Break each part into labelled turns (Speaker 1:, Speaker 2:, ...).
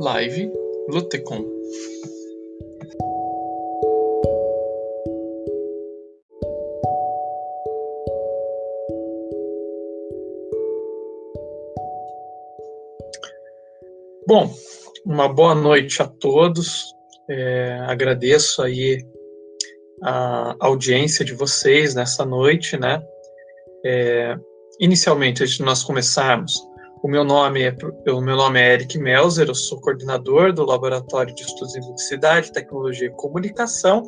Speaker 1: Live Lutecom. Bom, uma boa noite a todos. É, agradeço aí a audiência de vocês nessa noite, né? É, inicialmente, antes de nós começarmos, o meu nome é o meu nome é Eric Melzer, eu sou coordenador do Laboratório de Estudos em Publicidade, Tecnologia e Comunicação,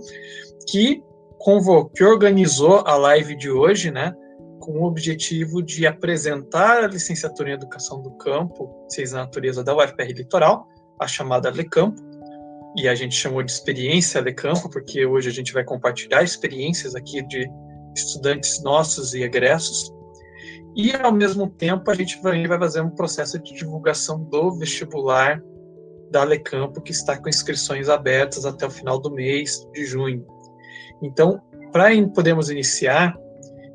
Speaker 1: que convocou, que organizou a live de hoje, né? Com o objetivo de apresentar a licenciatura em Educação do Campo, Ciência da Natureza da UFR Litoral, a chamada LeCampo, e a gente chamou de experiência LeCampo, porque hoje a gente vai compartilhar experiências aqui de estudantes nossos e egressos. E, ao mesmo tempo, a gente vai, fazer um processo de divulgação do vestibular da Alecampo, que está com inscrições abertas até o final do mês de junho. Então, para podermos iniciar,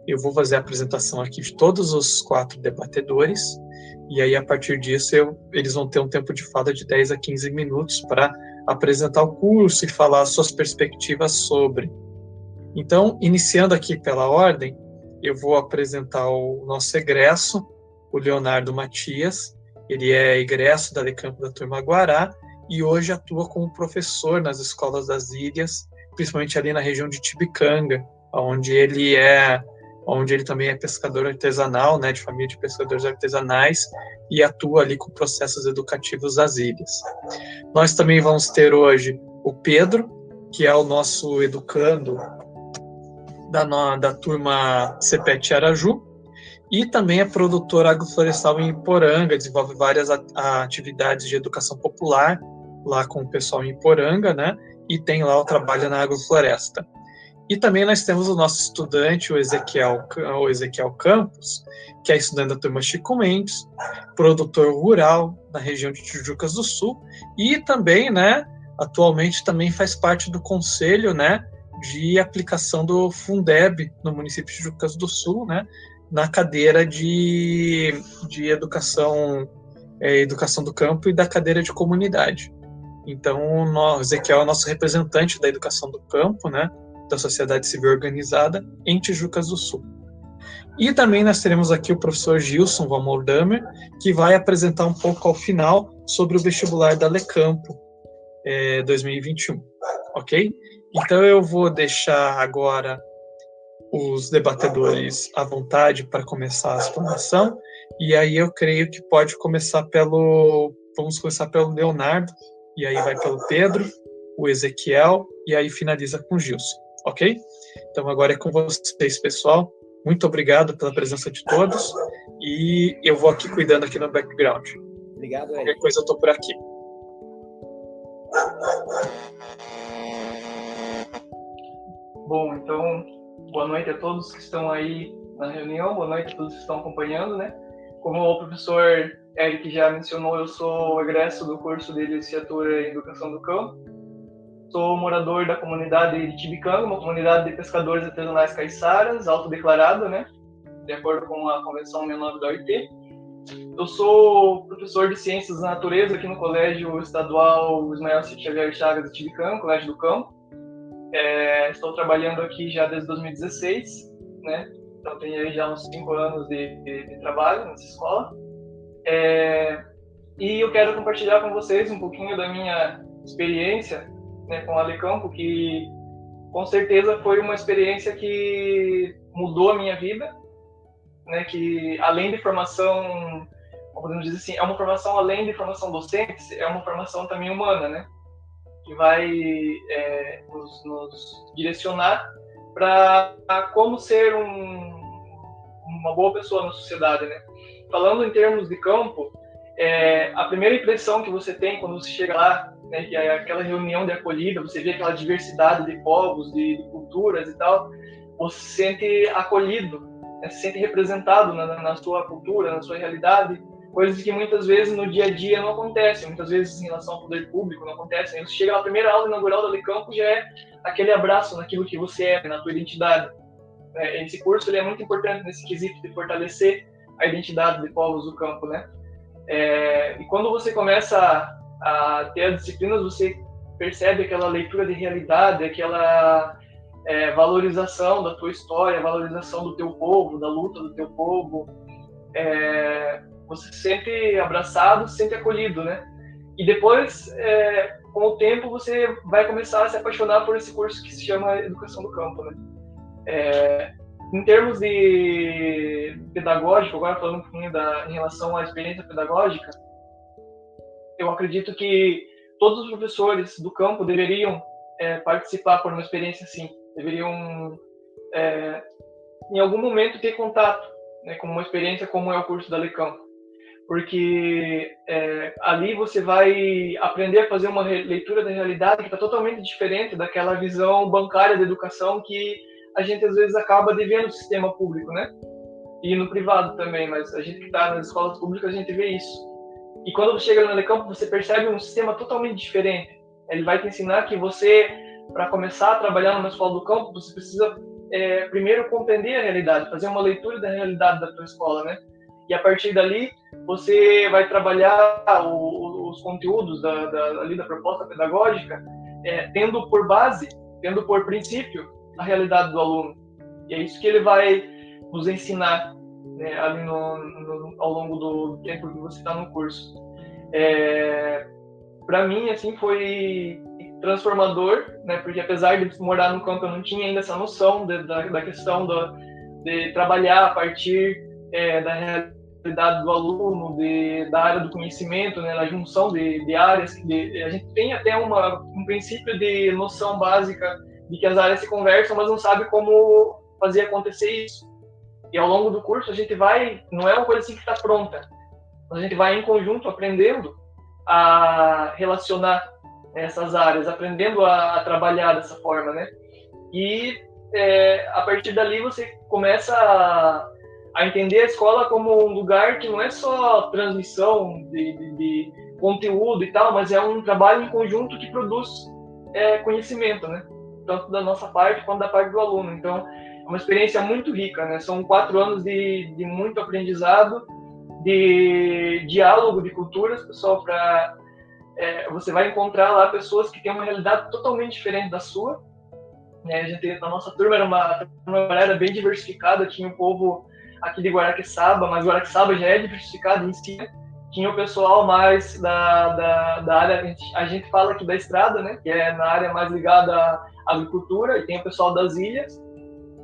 Speaker 1: eu vou fazer a apresentação aqui de todos os quatro debatedores, e aí, a partir disso, eu, eles vão ter um tempo de fala de 10 a 15 minutos para apresentar o curso e falar suas perspectivas sobre. Então, iniciando aqui pela ordem, eu vou apresentar o nosso egresso, o Leonardo Matias. Ele é egresso da Lecampo da Turma Guará e hoje atua como professor nas escolas das ilhas, principalmente ali na região de Tibicanga, onde ele é onde ele também é pescador artesanal, né, de família de pescadores artesanais, e atua ali com processos educativos das ilhas. Nós também vamos ter hoje o Pedro, que é o nosso educando da, da turma CPET Araju, e também é produtor agroflorestal em Iporanga, desenvolve várias atividades de educação popular lá com o pessoal em Iporanga, né? E tem lá o trabalho na agrofloresta. E também nós temos o nosso estudante, o Ezequiel, o Ezequiel Campos, que é estudante da turma Chico Mendes, produtor rural na região de Tijucas do Sul, e também, né, atualmente também faz parte do conselho, né, de aplicação do Fundeb no município de Jucas do Sul, né, na cadeira de, de educação, é, educação do campo e da cadeira de comunidade. Então, o Ezequiel é nosso representante da educação do campo, né, da sociedade civil organizada em Tijucas do Sul. E também nós teremos aqui o professor Gilson Van Moldamer, que vai apresentar um pouco ao final sobre o vestibular da Lecampo é, 2021, ok? Então eu vou deixar agora os debatedores à vontade para começar a explanação, e aí eu creio que pode começar pelo. Vamos começar pelo Leonardo, e aí vai pelo Pedro, o Ezequiel, e aí finaliza com o Gilson, ok? Então agora é com vocês, pessoal. Muito obrigado pela presença de todos, e eu vou aqui cuidando aqui no background.
Speaker 2: Obrigado, Eric.
Speaker 1: Qualquer coisa eu estou por aqui.
Speaker 3: Bom, então, boa noite a todos que estão aí na reunião, boa noite a todos que estão acompanhando, né? Como o professor Eric já mencionou, eu sou egresso do curso de licenciatura em Educação do Campo. Sou morador da comunidade de Tibicanga, uma comunidade de pescadores artesanais caiçaras, autodeclarada, né? De acordo com a Convenção 69 da OIT. Eu sou professor de Ciências da Natureza aqui no Colégio Estadual Ismael Xavier Chagas de Tibicanga, Colégio do Campo. É, estou trabalhando aqui já desde 2016, né? Então tenho já uns cinco anos de, de, de trabalho nessa escola. É, e eu quero compartilhar com vocês um pouquinho da minha experiência né, com a Alecampo, que com certeza foi uma experiência que mudou a minha vida, né? Que além de formação, podemos dizer assim, é uma formação além de formação docente, é uma formação também humana, né? Que vai é, nos, nos, direcionar para como ser um, uma boa pessoa na sociedade, né? Falando em termos de campo, é, a primeira impressão que você tem quando você chega lá, né, que é aquela reunião de acolhida, você vê aquela diversidade de povos, de, de culturas e tal, você se sente acolhido, né, se sente representado na, na sua cultura, na sua realidade, coisas que muitas vezes no dia a dia não acontecem, muitas vezes em relação ao poder público não acontecem. Você chega na primeira aula inaugural da Lecampo já é aquele abraço naquilo que você é, na tua identidade. É, esse curso ele é muito importante nesse quesito de fortalecer a identidade de povos do campo, né? É, e quando você começa Até as disciplinas você percebe aquela leitura de realidade, aquela é, valorização da tua história, valorização do teu povo, da luta do teu povo. É, você se sente abraçado, se sente acolhido, né? E depois, é, com o tempo, você vai começar a se apaixonar por esse curso que se chama Educação do Campo, né? É, em termos de pedagógico, agora falando um pouquinho da, em relação à experiência pedagógica, eu acredito que todos os professores do campo deveriam é, participar por uma experiência assim, deveriam é, em algum momento ter contato né, com uma experiência como é o curso da Lecampo, porque é, ali você vai aprender a fazer uma leitura da realidade que está totalmente diferente daquela visão bancária da educação que a gente às vezes acaba devendo no sistema público, né? E no privado também, mas a gente que está nas escolas públicas a gente vê isso. E quando você chega no Lecampo, você percebe um sistema totalmente diferente. Ele vai te ensinar que você, para começar a trabalhar numa escola do campo, você precisa é, primeiro compreender a realidade, fazer uma leitura da realidade da tua escola, né? E a partir dali, você vai trabalhar o, os conteúdos da, da, ali da proposta pedagógica, é, tendo por base, tendo por princípio a realidade do aluno. E é isso que ele vai nos ensinar né, ali no, no, ao longo do tempo que você está no curso. É, para mim, assim, foi transformador, né, porque apesar de morar no campo, eu não tinha ainda essa noção de, da, da, questão do, de trabalhar a partir é, da realidade do aluno, de, da área do conhecimento, né, na junção de, de áreas. De, a gente tem até uma, um princípio de noção básica de que as áreas se conversam, mas não sabe como fazer acontecer isso. E ao longo do curso a gente vai, não é uma coisa assim que está pronta, a gente vai em conjunto aprendendo a relacionar essas áreas, aprendendo a, a trabalhar dessa forma, né? E é, a partir dali você começa a, a, entender a escola como um lugar que não é só transmissão de, de, de conteúdo e tal, mas é um trabalho em conjunto que produz é, conhecimento, né? tanto da nossa parte quanto da parte do aluno. Então, é uma experiência muito rica, né? São quatro anos de, de muito aprendizado, de diálogo de culturas, pessoal, para é, você vai encontrar lá pessoas que têm uma realidade totalmente diferente da sua. Né? A gente, a nossa turma era uma, uma era bem diversificada, tinha um povo aqui de Guaraqueçaba, mas Guaraqueçaba já é diversificado em si. Né? tinha o pessoal mais da, da, da área, a gente, a gente, fala aqui da estrada, né, que é na área mais ligada à agricultura, e tem o pessoal das ilhas,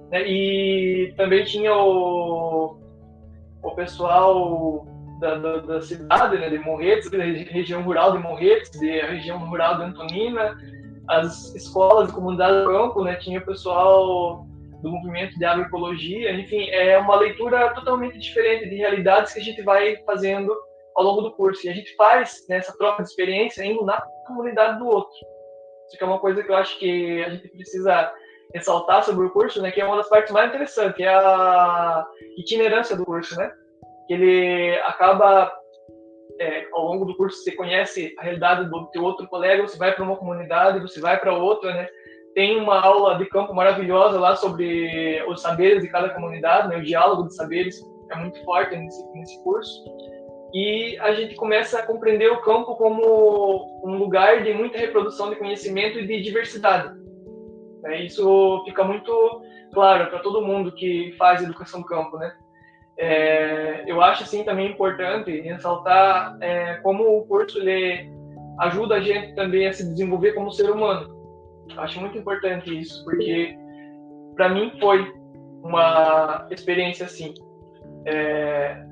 Speaker 3: né, e também tinha o, o pessoal da, da, da cidade, né, de Morretes, da região rural de Morretes, da região rural de Antonina, as escolas de comunidade do campo, né, tinha o pessoal do movimento de agroecologia, enfim, é uma leitura totalmente diferente de realidades que a gente vai fazendo ao longo do curso. E a gente faz né, essa troca de experiência indo na comunidade do outro. Isso é uma coisa que eu acho que a gente precisa ressaltar sobre o curso, né, que é uma das partes mais interessantes, que é a itinerância do curso, né? Que ele acaba é, ao longo do curso você conhece a realidade do outro colega, você vai para uma comunidade, você vai para outra, né? Tem uma aula de campo maravilhosa lá sobre os saberes de cada comunidade, né? O diálogo de saberes é muito forte nesse, nesse curso e a gente começa a compreender o campo como um lugar de muita reprodução de conhecimento e de diversidade. É, isso fica muito claro para todo mundo que faz educação campo, né? É, eu acho assim também importante ressaltar é, como o curso ele ajuda a gente também a se desenvolver como ser humano. Acho muito importante isso, porque para mim foi uma experiência assim. É,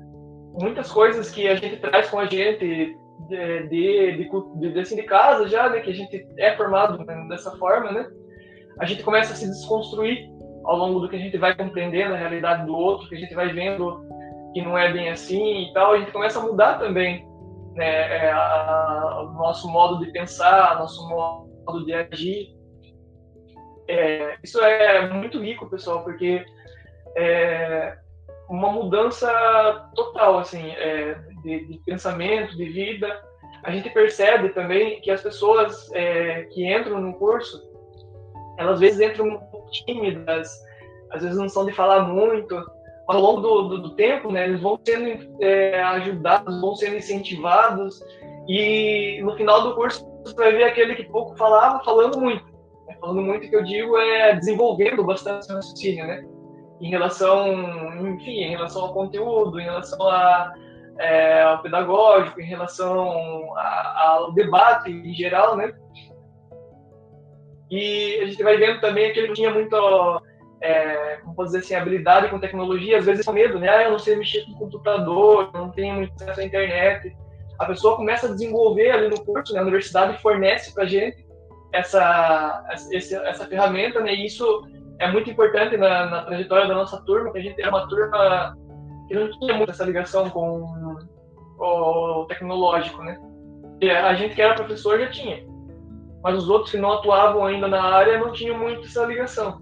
Speaker 3: muitas coisas que a gente traz com a gente de, de, de, de, assim, de casa já, né, que a gente é formado dessa forma, né, a gente começa a se desconstruir ao longo do que a gente vai compreendendo a realidade do outro, que a gente vai vendo que não é bem assim e tal, a gente começa a mudar também né, é, a, o nosso modo de pensar, nosso modo de agir. É, isso é muito rico, pessoal, porque é, uma mudança total, assim, é, de, de, pensamento, de vida. A gente percebe também que as pessoas é, que entram no curso, elas às vezes entram um pouco tímidas, às vezes não são de falar muito, ao longo do, do, do tempo, né, eles vão sendo é, ajudados, vão sendo incentivados, E no final do curso você vai ver aquele que pouco falava, falando muito. Né? Falando muito que eu digo é desenvolvendo bastante seu raciocínio, né? Em relação, enfim, em relação ao conteúdo, em relação a, é, ao pedagógico, em relação a, ao debate em geral, né? E a gente vai vendo também que ele tinha muito, é, como posso dizer assim, habilidade com tecnologia, às vezes com medo, né? Ah, eu não sei mexer com computador, não tenho muito acesso à internet. A pessoa começa a desenvolver ali no curso, né? A universidade fornece para gente essa, essa, essa ferramenta, né? E isso é muito importante na, na trajetória da nossa turma, que a gente era uma turma que não tinha muito essa ligação com o tecnológico, né? E a gente que era professor já tinha mas os outros que não atuavam ainda na área não tinham muito essa ligação.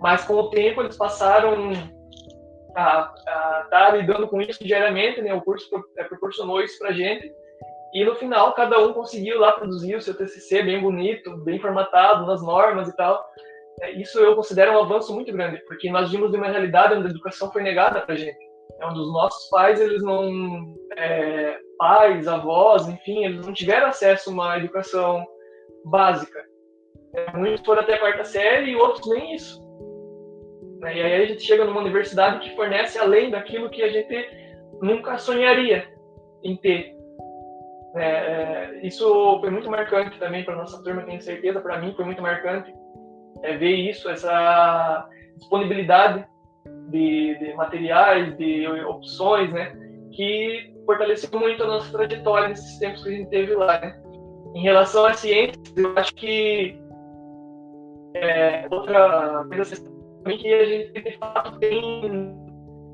Speaker 3: Mas com o tempo eles passaram a, estar tá lidando com isso diariamente, né? O curso é, proporcionou isso para gente. E no final cada um conseguiu lá produzir o seu TCC bem bonito, bem formatado nas normas e tal. É, isso eu considero um avanço muito grande, porque nós vimos de uma realidade onde a educação foi negada para gente. É onde os nossos pais, eles não, é, pais, avós, enfim, eles não tiveram acesso a uma educação básica. É, muitos foram até a quarta série e outros nem isso. E aí a gente chega numa universidade que fornece além daquilo que a gente nunca sonharia em ter. É, é isso foi muito marcante também para nossa turma, tenho certeza, para mim foi muito marcante é, ver isso, essa disponibilidade de, de, materiais, de opções, né, que fortaleceu muito a nossa trajetória nesses tempos que a gente teve lá, né. Em relação à ciência, eu acho que é, outra coisa que a gente de fato tem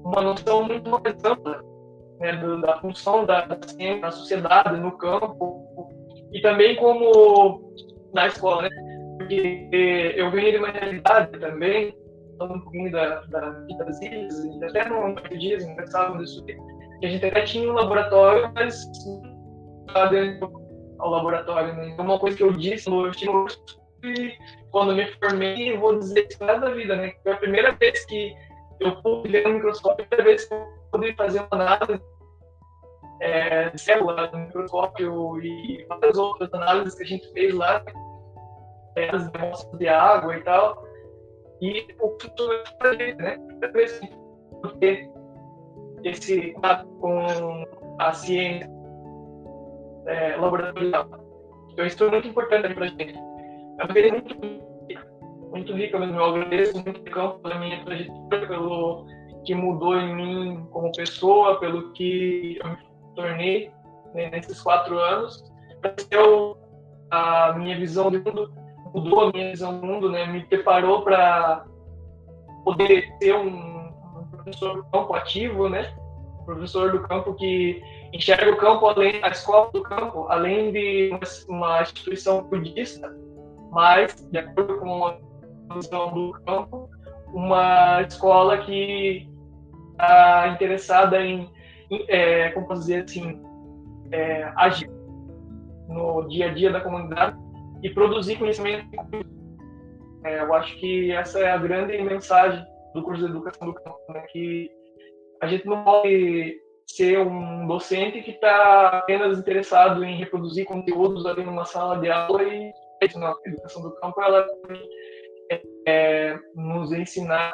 Speaker 3: uma noção muito mais ampla né, da função da, ciência na sociedade, no campo e também como na escola, né? Porque eu venho de uma realidade também, falando um pouquinho da, da, das ilhas, e até no dias conversávamos disso, que a gente até tinha um laboratório, mas dentro ao laboratório. Né? Então, uma coisa que eu disse no último e quando me formei, vou dizer isso da vida, né? Foi a primeira vez que eu pude ver no microscópio, a primeira vez que eu pude fazer uma análise é, de célula microscópio e várias outras análises que a gente fez lá, é, as amostras de água e tal. E o eu falei, né? Porque esse com a ciência é, laboratorial. Então, isso é muito importante para a gente. É uma experiência muito, muito rica mesmo. Eu agradeço muito o campo pela minha trajetória, pelo que mudou em mim como pessoa, pelo que eu me tornei né, nesses quatro anos. A minha visão de mundo mudou a minha visão do mundo, né? Me preparou para poder ser um, professor campo ativo, né? Professor do campo que enxerga o campo além a escola do campo além de uma instituição budista mas de acordo com a visão do campo uma escola que está interessada em, em é, como dizer assim é, agir no dia a dia da comunidade e produzir conhecimento é, eu acho que essa é a grande mensagem do curso de educação do campo né? que a gente não pode ser um docente que está apenas interessado em reproduzir conteúdos ali numa sala de aula e é não. A educação do campo ela é, nos ensinar,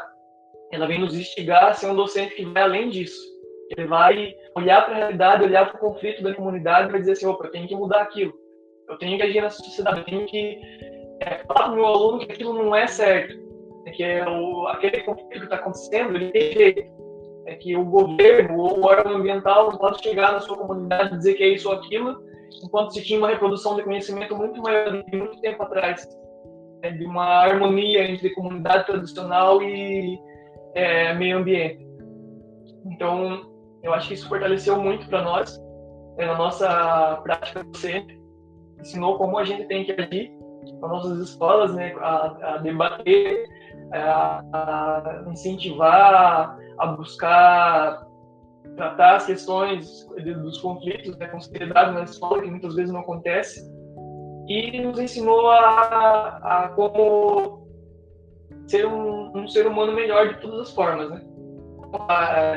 Speaker 3: ela vem nos instigar a ser um docente que vai além disso. Ele vai olhar para a realidade, olhar para o conflito da comunidade e vai dizer assim, opa, eu tenho que mudar aquilo. Eu tenho que agir na sociedade, eu tenho que é, falar para o meu aluno que aquilo não é certo. Que é o, aquele conflito que está acontecendo, ele tem jeito é que o governo ou o órgão ambiental não pode chegar na sua comunidade e dizer que é isso ou aquilo, enquanto se tinha uma reprodução de conhecimento muito maior de muito tempo atrás, né, de uma harmonia entre comunidade tradicional e é, meio ambiente. Então, eu acho que isso fortaleceu muito para nós, né, na nossa prática docente, ensinou como a gente tem que agir nas nossas escolas, né, a, a debater, a, a incentivar a buscar tratar as questões dos conflitos, né, seriedade na escola, que muitas vezes não acontece, e nos ensinou a, a como ser um, um, ser humano melhor de todas as formas, né?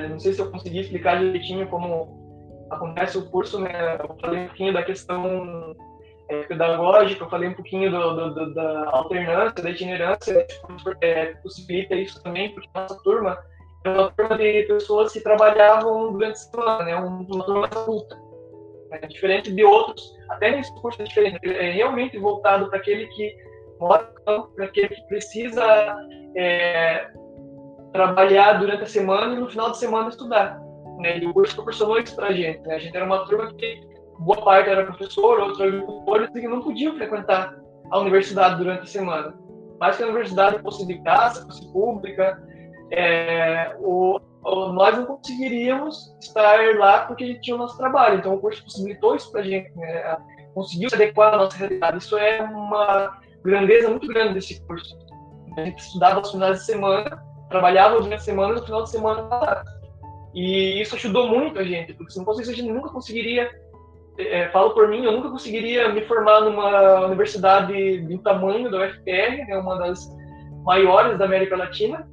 Speaker 3: Não sei se eu consegui explicar direitinho como acontece o curso, né, eu falei um pouquinho da questão é, pedagógica, eu falei um pouquinho do, do, do, da alternância, da itinerância, é, possibilita isso também, porque nossa turma é uma turma de pessoas que trabalhavam durante a semana, né, uma turma adulta. É diferente de outros, até nesse curso é diferente, é realmente voltado para aquele que campo, para aquele que precisa é, trabalhar durante a semana e no final de semana estudar. Né? E o curso proporcionou isso para a gente. Né? A gente era uma turma que boa parte era professor, outros agricultores, e não podiam frequentar a universidade durante a semana. Mas que a universidade fosse de graça, fosse pública, é, o, o, nós não conseguiríamos estar lá porque a gente tinha o nosso trabalho. Então o curso possibilitou isso para a gente, né? conseguiu se adequar à nossa realidade. Isso é uma grandeza muito grande desse curso. A gente estudava aos finais de semana, trabalhava durante a semana e no final de semana. E isso ajudou muito a gente, porque se não fosse isso, a gente nunca conseguiria é, falo por mim, eu nunca conseguiria me formar numa universidade do tamanho da UFPR, né, uma das maiores da América Latina.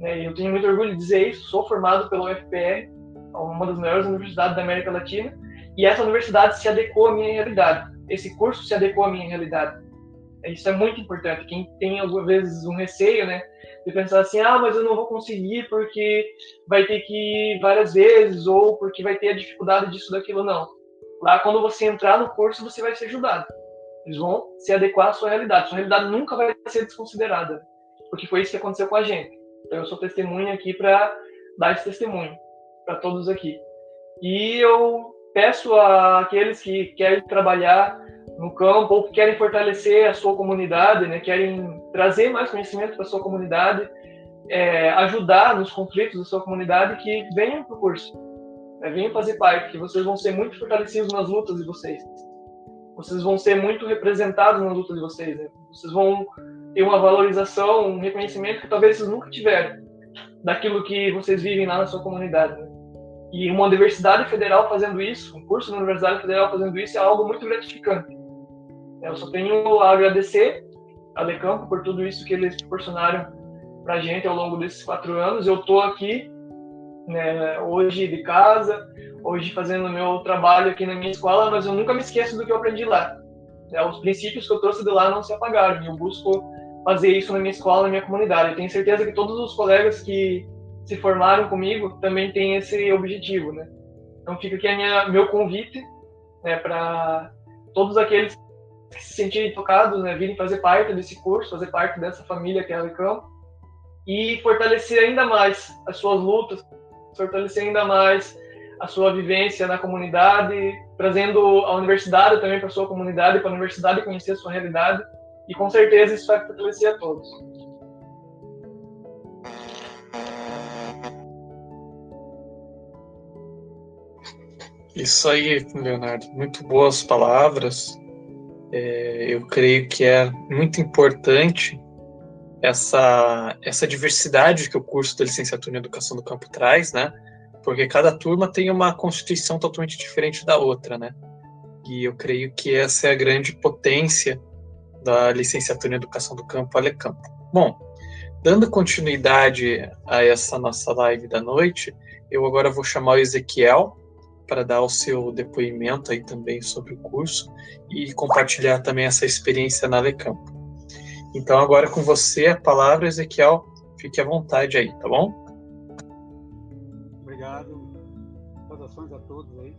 Speaker 3: Né, eu tenho muito orgulho de dizer isso. Sou formado pela UFPR, uma das maiores universidades da América Latina, e essa universidade se adequou à minha realidade. Esse curso se adequou à minha realidade. Isso é muito importante. Quem tem algumas vezes um receio, né, de pensar assim, ah, mas eu não vou conseguir porque vai ter que ir várias vezes ou porque vai ter a dificuldade disso, daquilo, não Lá, quando você entrar no curso, você vai ser ajudado. Eles vão se adequar à sua realidade. Sua realidade nunca vai ser desconsiderada, porque foi isso que aconteceu com a gente. Então, eu sou testemunha aqui para dar esse testemunho para todos aqui. E eu peço àqueles que querem trabalhar no campo ou que querem fortalecer a sua comunidade, né, querem trazer mais conhecimento para a sua comunidade, é, ajudar nos conflitos da sua comunidade, que venham para o curso é, venham fazer parte, que vocês vão ser muito fortalecidos nas lutas de vocês. Vocês vão ser muito representados nas lutas de vocês. Né? Vocês vão ter uma valorização, um reconhecimento que talvez vocês nunca tiveram daquilo que vocês vivem lá na sua comunidade. Né? E uma universidade federal fazendo isso, um curso na Universidade Federal fazendo isso, é algo muito gratificante. Eu só tenho a agradecer a Decampo por tudo isso que eles proporcionaram para a gente ao longo desses quatro anos. Eu estou aqui né, hoje de casa, hoje fazendo meu trabalho aqui na minha escola, mas eu nunca me esqueço do que eu aprendi lá. É, os princípios que eu trouxe de lá não se apagaram. Eu busco fazer isso na minha escola, na minha comunidade. Eu tenho certeza que todos os colegas que se formaram comigo também têm esse objetivo, né? Então fica aqui a minha, meu convite né, para todos aqueles que se sentirem tocados, né, virem fazer parte desse curso, fazer parte dessa família que é a Alecampo e fortalecer ainda mais as suas lutas, fortalecer ainda mais a sua vivência na comunidade, trazendo a universidade também para sua comunidade, para a universidade conhecer a sua realidade, e com certeza isso vai fortalecer a todos.
Speaker 1: Isso aí, Leonardo. Muito boas palavras. É, eu creio que é muito importante essa, essa diversidade que o curso da licenciatura em educação do campo traz, né? Porque cada turma tem uma constituição totalmente diferente da outra, né? E eu creio que essa é a grande potência da licenciatura em educação do campo Alecampo. Bom, dando continuidade a essa nossa live da noite, eu agora vou chamar o Ezequiel para dar o seu depoimento aí também sobre o curso e compartilhar também essa experiência na Alecampo. Então, agora com você, a palavra, Ezequiel, fique à vontade aí, tá bom?
Speaker 2: Obrigado. Saudações a todos aí.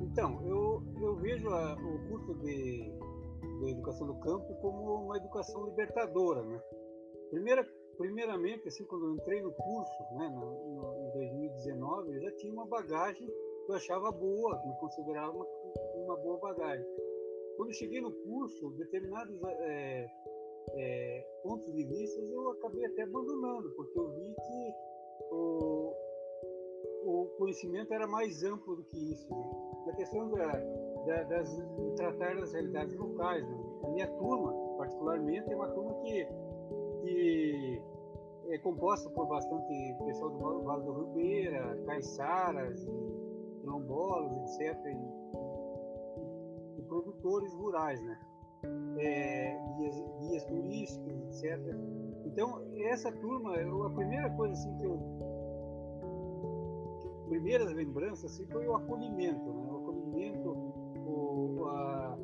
Speaker 2: Então, eu, eu vejo a, o curso de, de Educação do Campo como uma educação libertadora, né? Primeira, primeiramente, assim, quando eu entrei no curso, né, no, no, em 2019, eu já tinha uma bagagem eu achava boa, eu considerava uma, uma boa bagagem. Quando cheguei no curso, determinados é, é, pontos de vista eu acabei até abandonando, porque eu vi que o, o conhecimento era mais amplo do que isso. Né? A questão da, da, das, de tratar das realidades locais. Né? A minha turma, particularmente, é uma turma que, que é composta por bastante pessoal do Vale do Ribeira, caiçaras, quilombolas, etc., e, e, produtores rurais, né? é, guias, guias, turísticos, etc. Então, essa turma, a primeira coisa assim, que, eu, primeiras lembranças assim, foi o acolhimento, né? o acolhimento, o, a,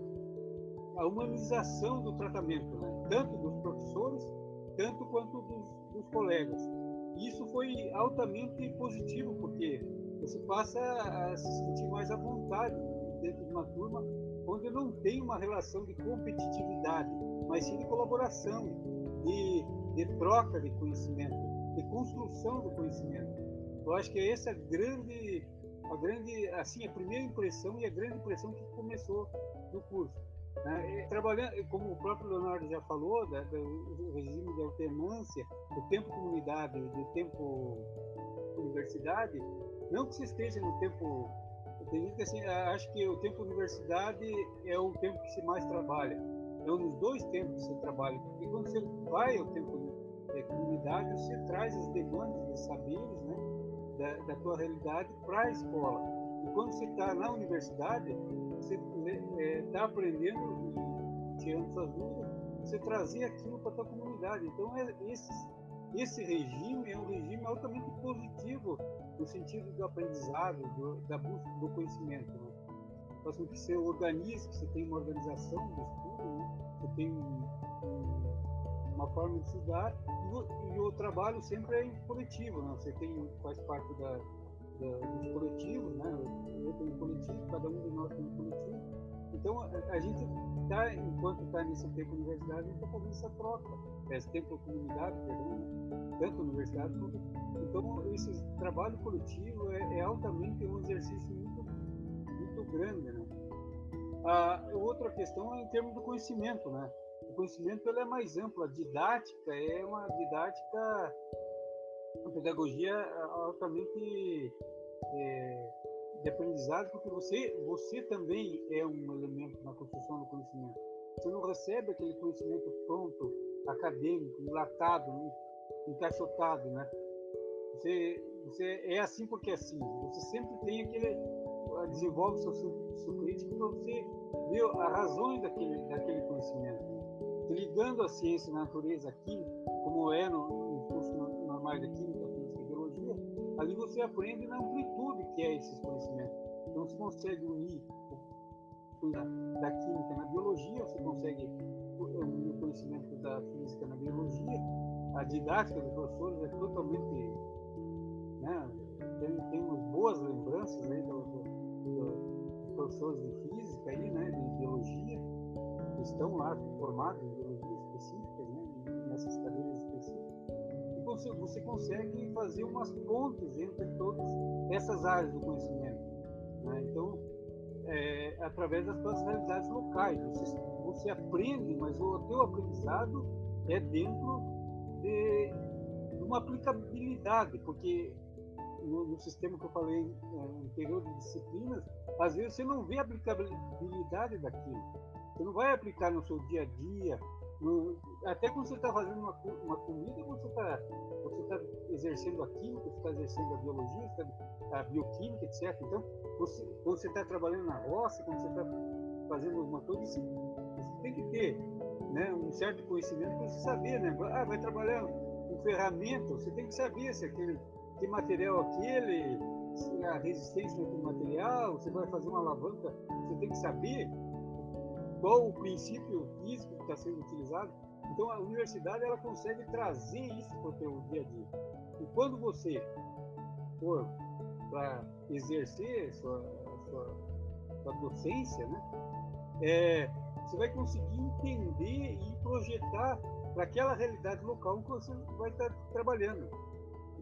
Speaker 2: a humanização do tratamento, né? tanto dos professores, tanto quanto dos, dos colegas. Isso foi altamente positivo, porque você passa a se sentir mais à vontade dentro de uma turma onde não tem uma relação de competitividade, mas sim de colaboração, de, de troca de conhecimento, de construção do conhecimento. Eu acho que essa é a grande, a grande, assim, a primeira impressão e a grande impressão que começou no curso. Né? Trabalhando, como o próprio Leonardo já falou, da, do regime de alternância, do tempo comunidade e do tempo universidade, não que você esteja no tempo assim, acha que o tempo universidade é o tempo que se mais trabalha. É um dos dois tempos que você trabalha. Porque quando você vai ao tempo de comunidade, você traz as demandas de saberes né, da, da tua realidade para a escola. E quando você está na universidade, você está é, tá aprendendo e tirando suas dúvidas, você trazer aquilo para a tua comunidade. Então, é, esse, esse regime é um regime altamente positivo no sentido do aprendizado, do, da busca do conhecimento. Né? Faz com que você organize, que você tenha uma organização do estudo, né? você tem um, um, uma forma de estudar, e o, e o, trabalho sempre é coletivo, né? você tem, faz parte da, da, dos coletivos, né? eu tenho um coletivo, cada um de nós tem um coletivo. Então, a, gente está, enquanto está nesse tempo universidade, a gente está fazendo essa troca, esse tempo comunidade, perdão, né? tanto universidade quanto então, esse trabalho coletivo é, é altamente um exercício muito, muito grande. Né? A outra questão é em termos do conhecimento. Né? O conhecimento ele é mais amplo, a didática é uma didática, uma pedagogia altamente é, de aprendizado, porque você, você também é um elemento na construção do conhecimento. Você não recebe aquele conhecimento pronto, acadêmico, enlatado, encaixotado, né? Você, você é assim porque é assim. Você sempre tem aquele desenvolve seu seu crítico para você ver as razões daquele daquele conhecimento. Ligando a ciência a natureza aqui, como é no, no curso normal da química, física e biologia, ali você aprende na amplitude que é esses conhecimentos. Então você consegue unir da, da química na biologia, você consegue unir o conhecimento da física na biologia. A didática dos professores é totalmente né? Tem, temos boas lembranças aí do, do, do, dos professores de física aí, né? De biologia, que estão lá formados em biologia específicas, né? Nessas cadeiras você, consegue fazer umas pontes entre todas essas áreas do conhecimento. Né? Então, é, através das suas realidades locais. Você, você aprende, mas o teu aprendizado é dentro de, de uma aplicabilidade, porque no, no, sistema que eu falei é, anterior de disciplinas, às vezes você não vê a aplicabilidade daquilo. Você não vai aplicar no seu dia a dia. No, até quando você está fazendo uma, uma comida, você está tá exercendo a química, você está exercendo a biologia, tá, a bioquímica, etc. Então, você, quando você está trabalhando na roça, quando você está fazendo alguma coisa, você, você tem que ter né, um certo conhecimento para você saber, né? Ah, vai trabalhar com ferramenta, você tem que saber se aquele que material aquele, a resistência daquele material, você vai fazer uma alavanca, você tem que saber qual o princípio físico que está sendo utilizado. Então a universidade ela consegue trazer isso para o seu dia a dia. E quando você for para exercer sua, sua, sua docência, né, é, você vai conseguir entender e projetar para aquela realidade local que você vai estar trabalhando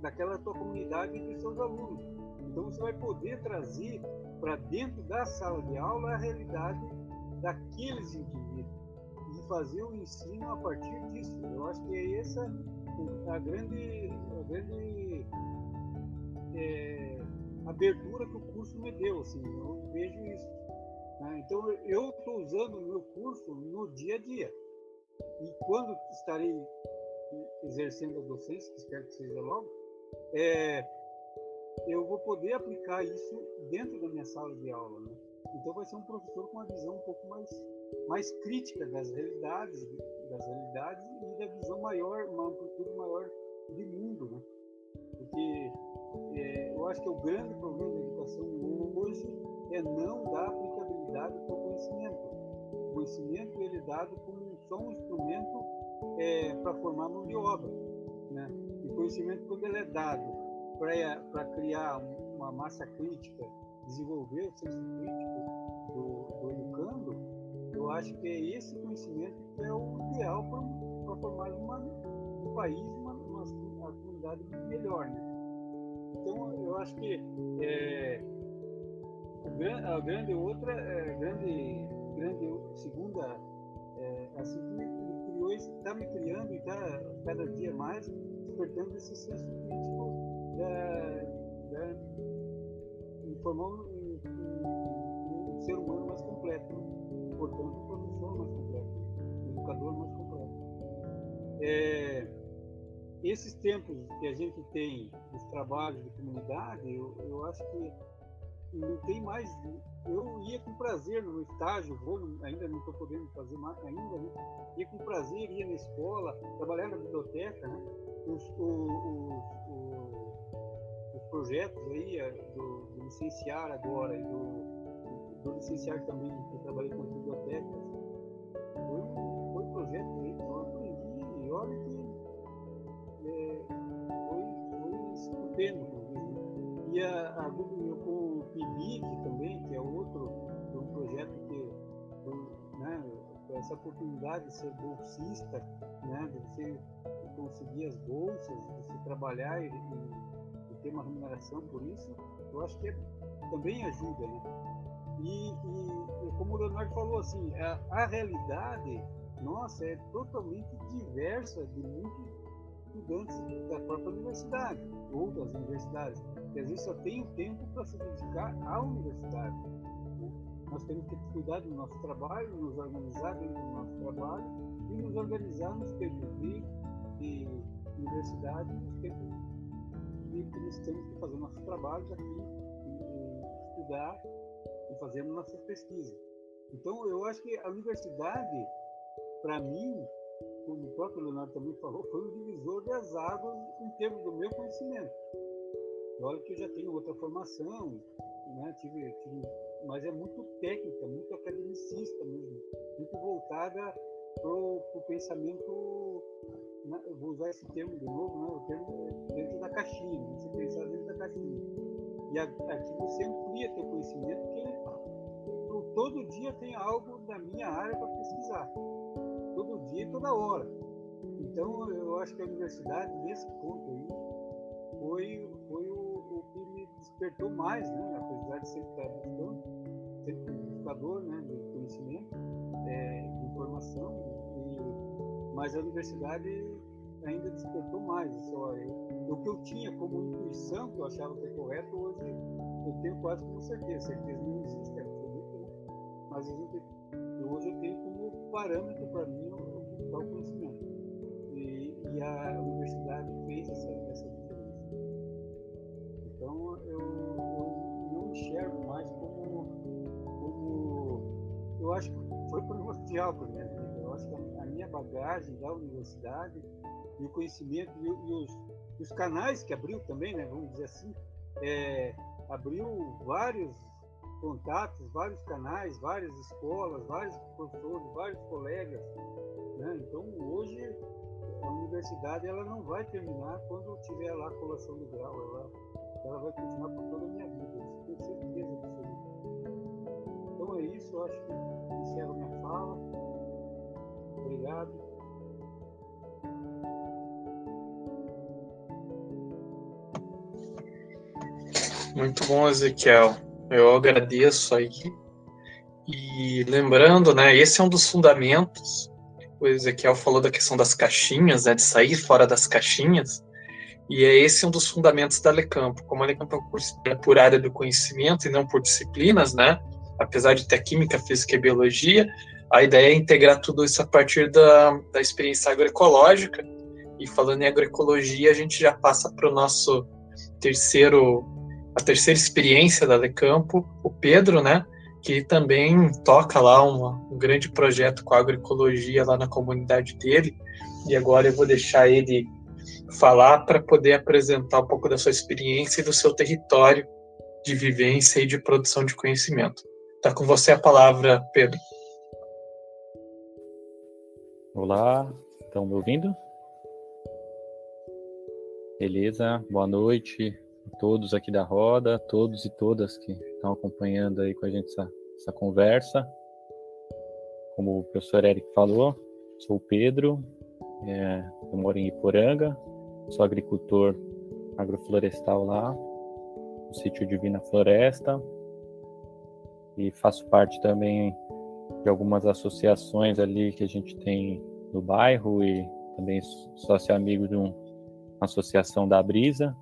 Speaker 2: daquela tua comunidade e dos seus alunos. Então você vai poder trazer para dentro da sala de aula a realidade daqueles indivíduos e fazer o ensino a partir disso. Eu acho que é essa a grande, a grande é, abertura que o curso me deu. Assim, eu vejo isso. Né? Então eu estou usando o meu curso no dia a dia. E quando estarei exercendo a docência, que espero que seja logo, é, eu vou poder aplicar isso dentro da minha sala de aula. Né? Então vai ser um professor com uma visão um pouco mais, mais crítica das realidades, das realidades e da visão maior, uma amplitude maior de mundo, né? Porque é, eu acho que o grande problema da educação hoje é não dar aplicabilidade para o conhecimento. O conhecimento ele é dado como só um instrumento é, para formar mão de obra. Né? E o conhecimento, quando ele é dado para criar uma massa crítica, desenvolver o senso crítico do, do educando, eu acho que é esse conhecimento que é o ideal para formar uma, um país, uma, uma, uma comunidade melhor. Né? Então, eu acho que é, a grande outra, é, grande, grande segunda, é, assim que me criou, está me criando e está cada dia mais despertando esse senso crítico da, da, de formar um, um, ser humano mais completo, né? portanto, um professor mais completo, um educador mais completo. É, esses tempos que a gente tem dos trabalhos de comunidade, eu, eu acho que não tem mais. Eu ia com prazer no estágio, vou, ainda não estou podendo fazer mais ainda, né? ia com prazer, ia na escola, trabalhar na biblioteca, né? os, os projetos aí eh, do, do, licenciar agora e do, do licenciar também, que eu trabalhei com as bibliotecas, foi, foi um projeto aí que eu aprendi, e olha que é, foi, foi estupendo. E a, a, o PIBIC também, que é outro um projeto que né, essa oportunidade de ser bolsista, né, de você conseguir as bolsas, de se trabalhar e, e, ter uma remuneração por isso, eu acho que é, também ajuda, né? E, e, como o Leonardo falou assim, a, a realidade nossa é totalmente diversa de muitos estudantes da própria universidade, ou das universidades, que às vezes só tem o tempo para se dedicar à universidade. Né? Nós temos que cuidar do nosso trabalho, nos organizar dentro do nosso trabalho e nos organizar nos tempos de, de universidade, nos tempos que nós temos que fazer nossos trabalhos aqui, e, e estudar e fazer nossas pesquisas. Então, eu acho que a universidade, para mim, como o próprio Leonardo também falou, foi um divisor das águas em termos do meu conhecimento. Olha que eu já tenho outra formação, né? tive, tive, mas é muito técnica, muito academicista mesmo, muito voltada para o pensamento, né? eu vou usar esse termo de novo, né? o termo dentro da caixinha, você pensar dentro da caixinha. E aqui você amplia teu conhecimento, porque todo dia tem algo da minha área para pesquisar todo dia e toda hora. Então, eu acho que a universidade, nesse ponto aí, foi, foi o, o que me despertou mais, né? apesar de sempre estar buscando, sempre buscador né? de conhecimento, é, de informação, e, mas a universidade ainda despertou mais. Só eu, o que eu tinha como intuição, que eu achava que é correto, hoje eu tenho quase como certeza. Certeza não existe, é absoluta, né? mas hoje eu tenho como parâmetro para mim o, o conhecimento. E, e, a universidade fez essa, essa diferença. Então eu, eu não enxergo mais como, como. Eu acho que foi primordial para vida. Eu acho que a minha bagagem da universidade e o conhecimento e, e os, os canais que abriu também, né, vamos dizer assim, é, abriu vários contatos, vários canais, várias escolas, vários professores, vários colegas. Né? Então, hoje, a universidade ela não vai terminar quando tiver lá a colação do grau. Ela, ela vai continuar por toda a minha vida. Isso tenho certeza absoluta. Então, é isso. Eu acho que encerro minha fala. Obrigado.
Speaker 1: Muito bom, Ezequiel. Eu agradeço aí. E lembrando, né, esse é um dos fundamentos. O Ezequiel falou da questão das caixinhas, né, de sair fora das caixinhas. E é esse um dos fundamentos da Lecampo. Como a Lecampo é por área do conhecimento e não por disciplinas, né? Apesar de ter química, física e biologia, a ideia é integrar tudo isso a partir da, da experiência agroecológica. E falando em agroecologia, a gente já passa para o nosso terceiro a terceira experiência da Lecampo, o Pedro, né, que também toca lá um grande projeto com agroecologia lá na comunidade dele. E agora eu vou deixar ele falar para poder apresentar um pouco da sua experiência e do seu território de vivência e de produção de conhecimento. Está com você a palavra, Pedro.
Speaker 4: Olá, estão me ouvindo? Beleza, boa noite todos aqui da roda, todos e todas que estão acompanhando aí com a gente essa, essa conversa. Como o professor Eric falou, sou o Pedro, é, eu moro em Iporanga, sou agricultor agroflorestal lá, no sítio Divina Floresta, e faço parte também de algumas associações ali que a gente tem no bairro e também sócio amigo de uma associação da Brisa,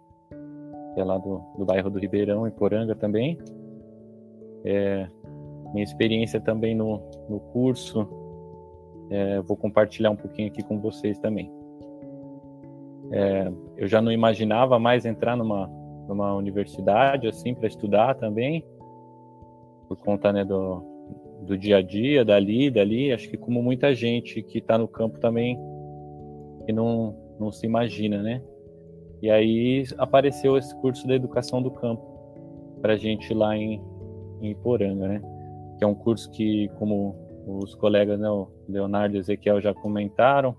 Speaker 4: que é lá do, do bairro do Ribeirão, em Poranga também. É, minha experiência também no, no curso, é, vou compartilhar um pouquinho aqui com vocês também. É, eu já não imaginava mais entrar numa, numa universidade assim para estudar também, por conta né, do, do dia a dia, dali, dali. Acho que como muita gente que está no campo também que não, não se imagina, né? E aí apareceu esse curso da educação do campo para gente lá em, em Iporanga, né? Que é um curso que, como os colegas, né, o Leonardo e Ezequiel já comentaram,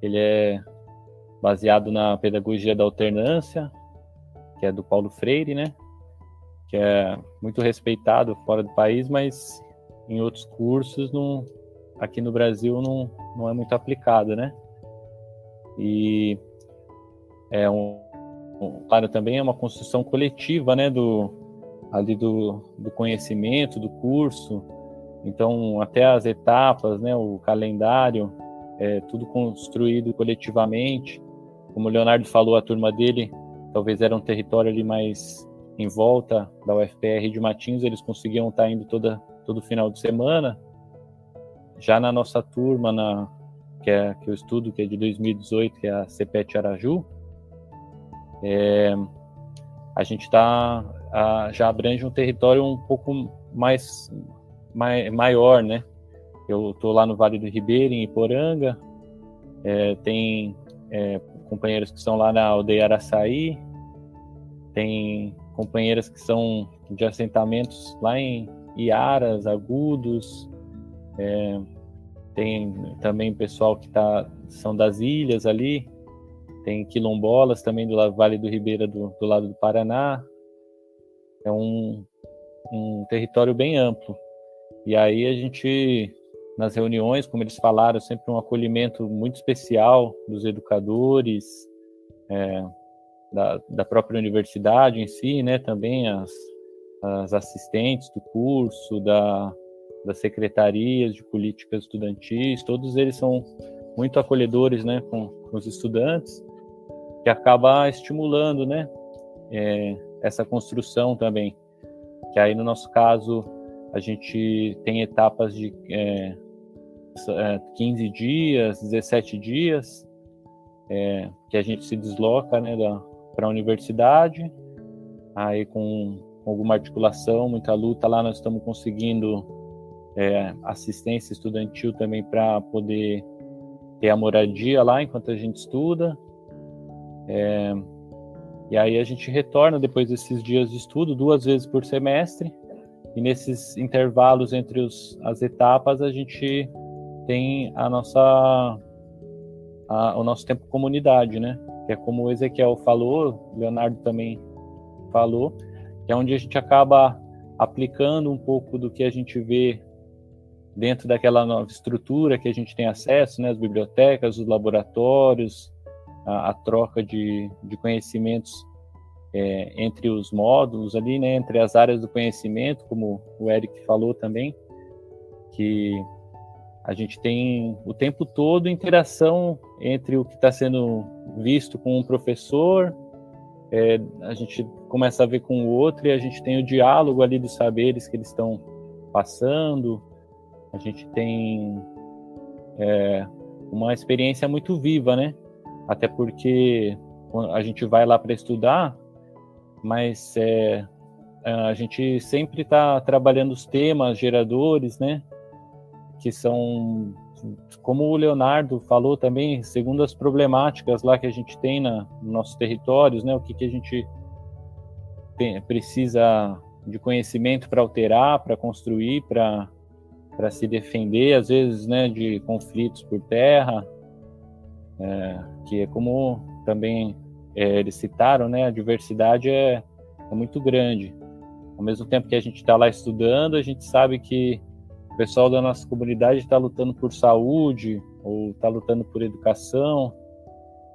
Speaker 4: ele é baseado na pedagogia da alternância, que é do Paulo Freire, né? Que é muito respeitado fora do país, mas em outros cursos não, aqui no Brasil não, não é muito aplicado, né? E é um, claro, também é uma construção coletiva, né, do, ali do, do conhecimento, do curso, então até as etapas, né, o calendário, é tudo construído coletivamente, como o Leonardo falou, a turma dele talvez era um território ali mais em volta da UFPR de Matinhos, eles conseguiam estar indo toda, todo final de semana, já na nossa turma, na, que, é, que eu estudo, que é de 2018, que é a CPET Araju, é, a gente tá, a, já abrange um território um pouco mais, mai, maior, né? Eu estou lá no Vale do Ribeiro, em Iporanga, é, tem é, companheiros que estão lá na aldeia Araçaí, tem companheiras que são de assentamentos lá em Iaras, Agudos, é, tem também pessoal que tá, são das ilhas ali, tem quilombolas também do Vale do Ribeira, do, do lado do Paraná. É um, um território bem amplo. E aí a gente, nas reuniões, como eles falaram, sempre um acolhimento muito especial dos educadores, é, da, da própria universidade em si, né? Também as, as assistentes do curso, da, das secretarias de políticas estudantis, todos eles são muito acolhedores, né, com, com os estudantes que acaba estimulando, né, é, essa construção também. Que aí no nosso caso a gente tem etapas de é, 15 é, dias, 17 dias, é, que a gente se desloca, né, para a universidade, aí com alguma articulação, muita luta lá, nós estamos conseguindo é, assistência estudantil também para poder ter a moradia lá enquanto a gente estuda. É, e aí a gente retorna depois desses dias de estudo duas vezes por semestre. E nesses intervalos entre os, as etapas a gente tem a nossa a, o nosso tempo comunidade, né? Que é como o Ezequiel falou, Leonardo também falou, que é onde a gente acaba aplicando um pouco do que a gente vê dentro daquela nova estrutura que a gente tem acesso, né? As bibliotecas, os laboratórios, a, a troca de, de conhecimentos é, entre os módulos ali, né, entre as áreas do conhecimento, como o Eric falou também, que a gente tem o tempo todo interação entre o que está sendo visto com um professor, é, a gente começa a ver com o outro e a gente tem o diálogo ali dos saberes que eles estão passando, a gente tem é, uma experiência muito viva, né? Até porque a gente vai lá para estudar, mas é, a gente sempre está trabalhando os temas geradores, né? Que são como o Leonardo falou também, segundo as problemáticas lá que a gente tem na, nos nossos territórios, né, o que, que a gente tem, precisa de conhecimento para alterar, para construir, para para se defender, às vezes, né, de conflitos por terra, é, que é como também é, eles citaram, né, a diversidade é, é muito grande. Ao mesmo tempo que a gente está lá estudando, a gente sabe que o pessoal da nossa comunidade está lutando por saúde ou está lutando por educação,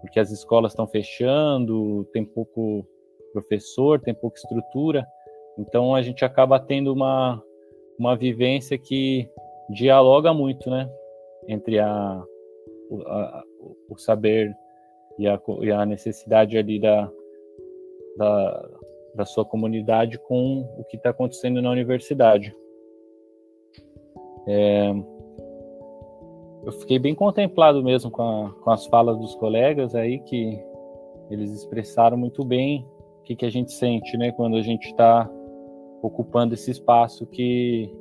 Speaker 4: porque as escolas estão fechando, tem pouco professor, tem pouca estrutura. Então a gente acaba tendo uma, uma vivência que dialoga muito, né? Entre a, o, a, o saber e a, e a necessidade ali da, da, da sua comunidade com o que está acontecendo na universidade. É, eu fiquei bem contemplado mesmo com, a, com, as falas dos colegas aí, que eles expressaram muito bem o que, que a gente sente, né, quando a gente está ocupando esse espaço que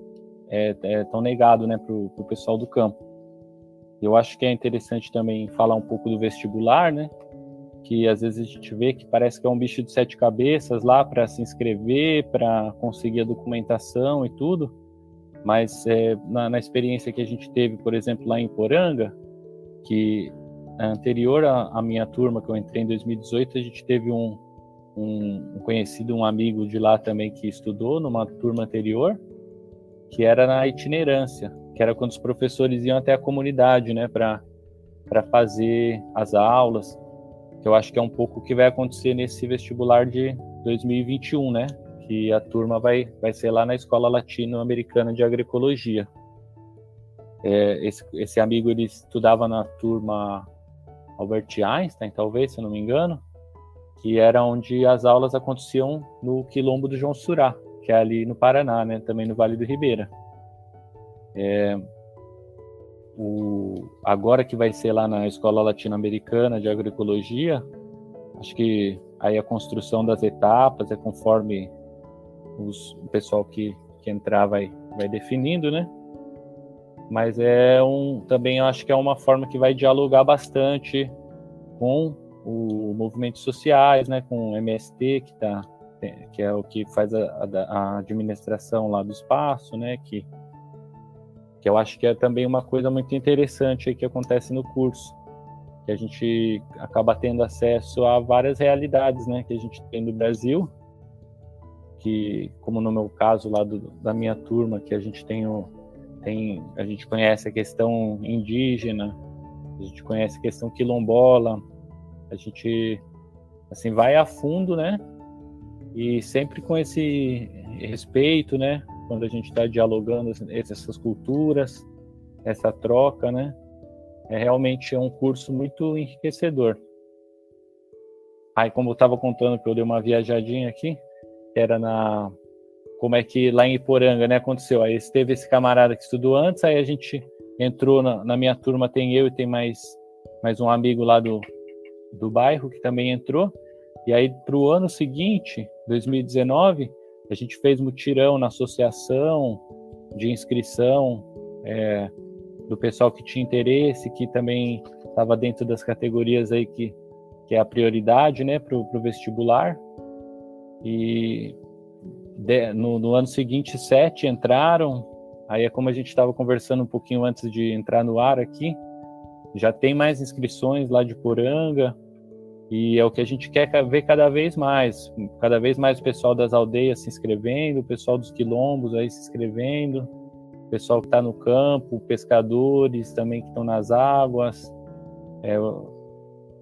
Speaker 4: é, é tão negado, né, para o pessoal do campo. Eu acho que é interessante também falar um pouco do vestibular, né, que às vezes a gente vê que parece que é um bicho de sete cabeças lá para se inscrever, para conseguir a documentação e tudo, mas é, na, na, experiência que a gente teve, por exemplo, lá em Poranga, que anterior à, à, minha turma, que eu entrei em 2018, a gente teve um, um, conhecido, um amigo de lá também que estudou numa turma anterior, que era na itinerância, que era quando os professores iam até a comunidade, né, para fazer as aulas que eu acho que é um pouco o que vai acontecer nesse vestibular de 2021, né? Que a turma vai, vai ser lá na Escola Latino-Americana de Agroecologia. É, esse, esse amigo ele estudava na turma Albert Einstein, talvez, se eu não me engano, que era onde as aulas aconteciam no quilombo do João Surá, que é ali no Paraná, né? Também no Vale do Ribeira. É, o, agora que vai ser lá na Escola Latino-Americana de Agroecologia, acho que aí a construção das etapas é conforme os, o pessoal que, que entrar vai, vai definindo, né? Mas é um também acho que é uma forma que vai dialogar bastante com o movimentos sociais, né? Com o MST que tá que é o que faz a, a, a administração lá do espaço, né? Que que eu acho que é também uma coisa muito interessante que acontece no curso, que a gente acaba tendo acesso a várias realidades, né, que a gente tem no Brasil, que como no meu caso lá do, da minha turma, que a gente tem, o, tem a gente conhece a questão indígena, a gente conhece a questão quilombola, a gente assim vai a fundo, né? E sempre com esse respeito, né? Quando a gente está dialogando essas culturas, essa troca, né? É realmente um curso muito enriquecedor. Aí, como eu estava contando que eu dei uma viajadinha aqui, era na como é que lá em Iporanga, né, aconteceu. Aí teve esse camarada que estudou antes, aí a gente entrou na, na minha turma, tem eu e tem mais mais um amigo lá do do bairro que também entrou. E aí para o ano seguinte, 2019, a gente fez mutirão na associação de inscrição é, do pessoal que tinha interesse, que também estava dentro das categorias aí que, que é a prioridade né, para o vestibular. E de, no, no, ano seguinte, sete entraram. Aí é como a gente estava conversando um pouquinho antes de entrar no ar aqui. Já tem mais inscrições lá de Poranga. E é o que a gente quer ver cada vez mais, cada vez mais o pessoal das aldeias se inscrevendo, o pessoal dos quilombos aí se inscrevendo, o pessoal que está no campo, pescadores também que estão nas águas. É,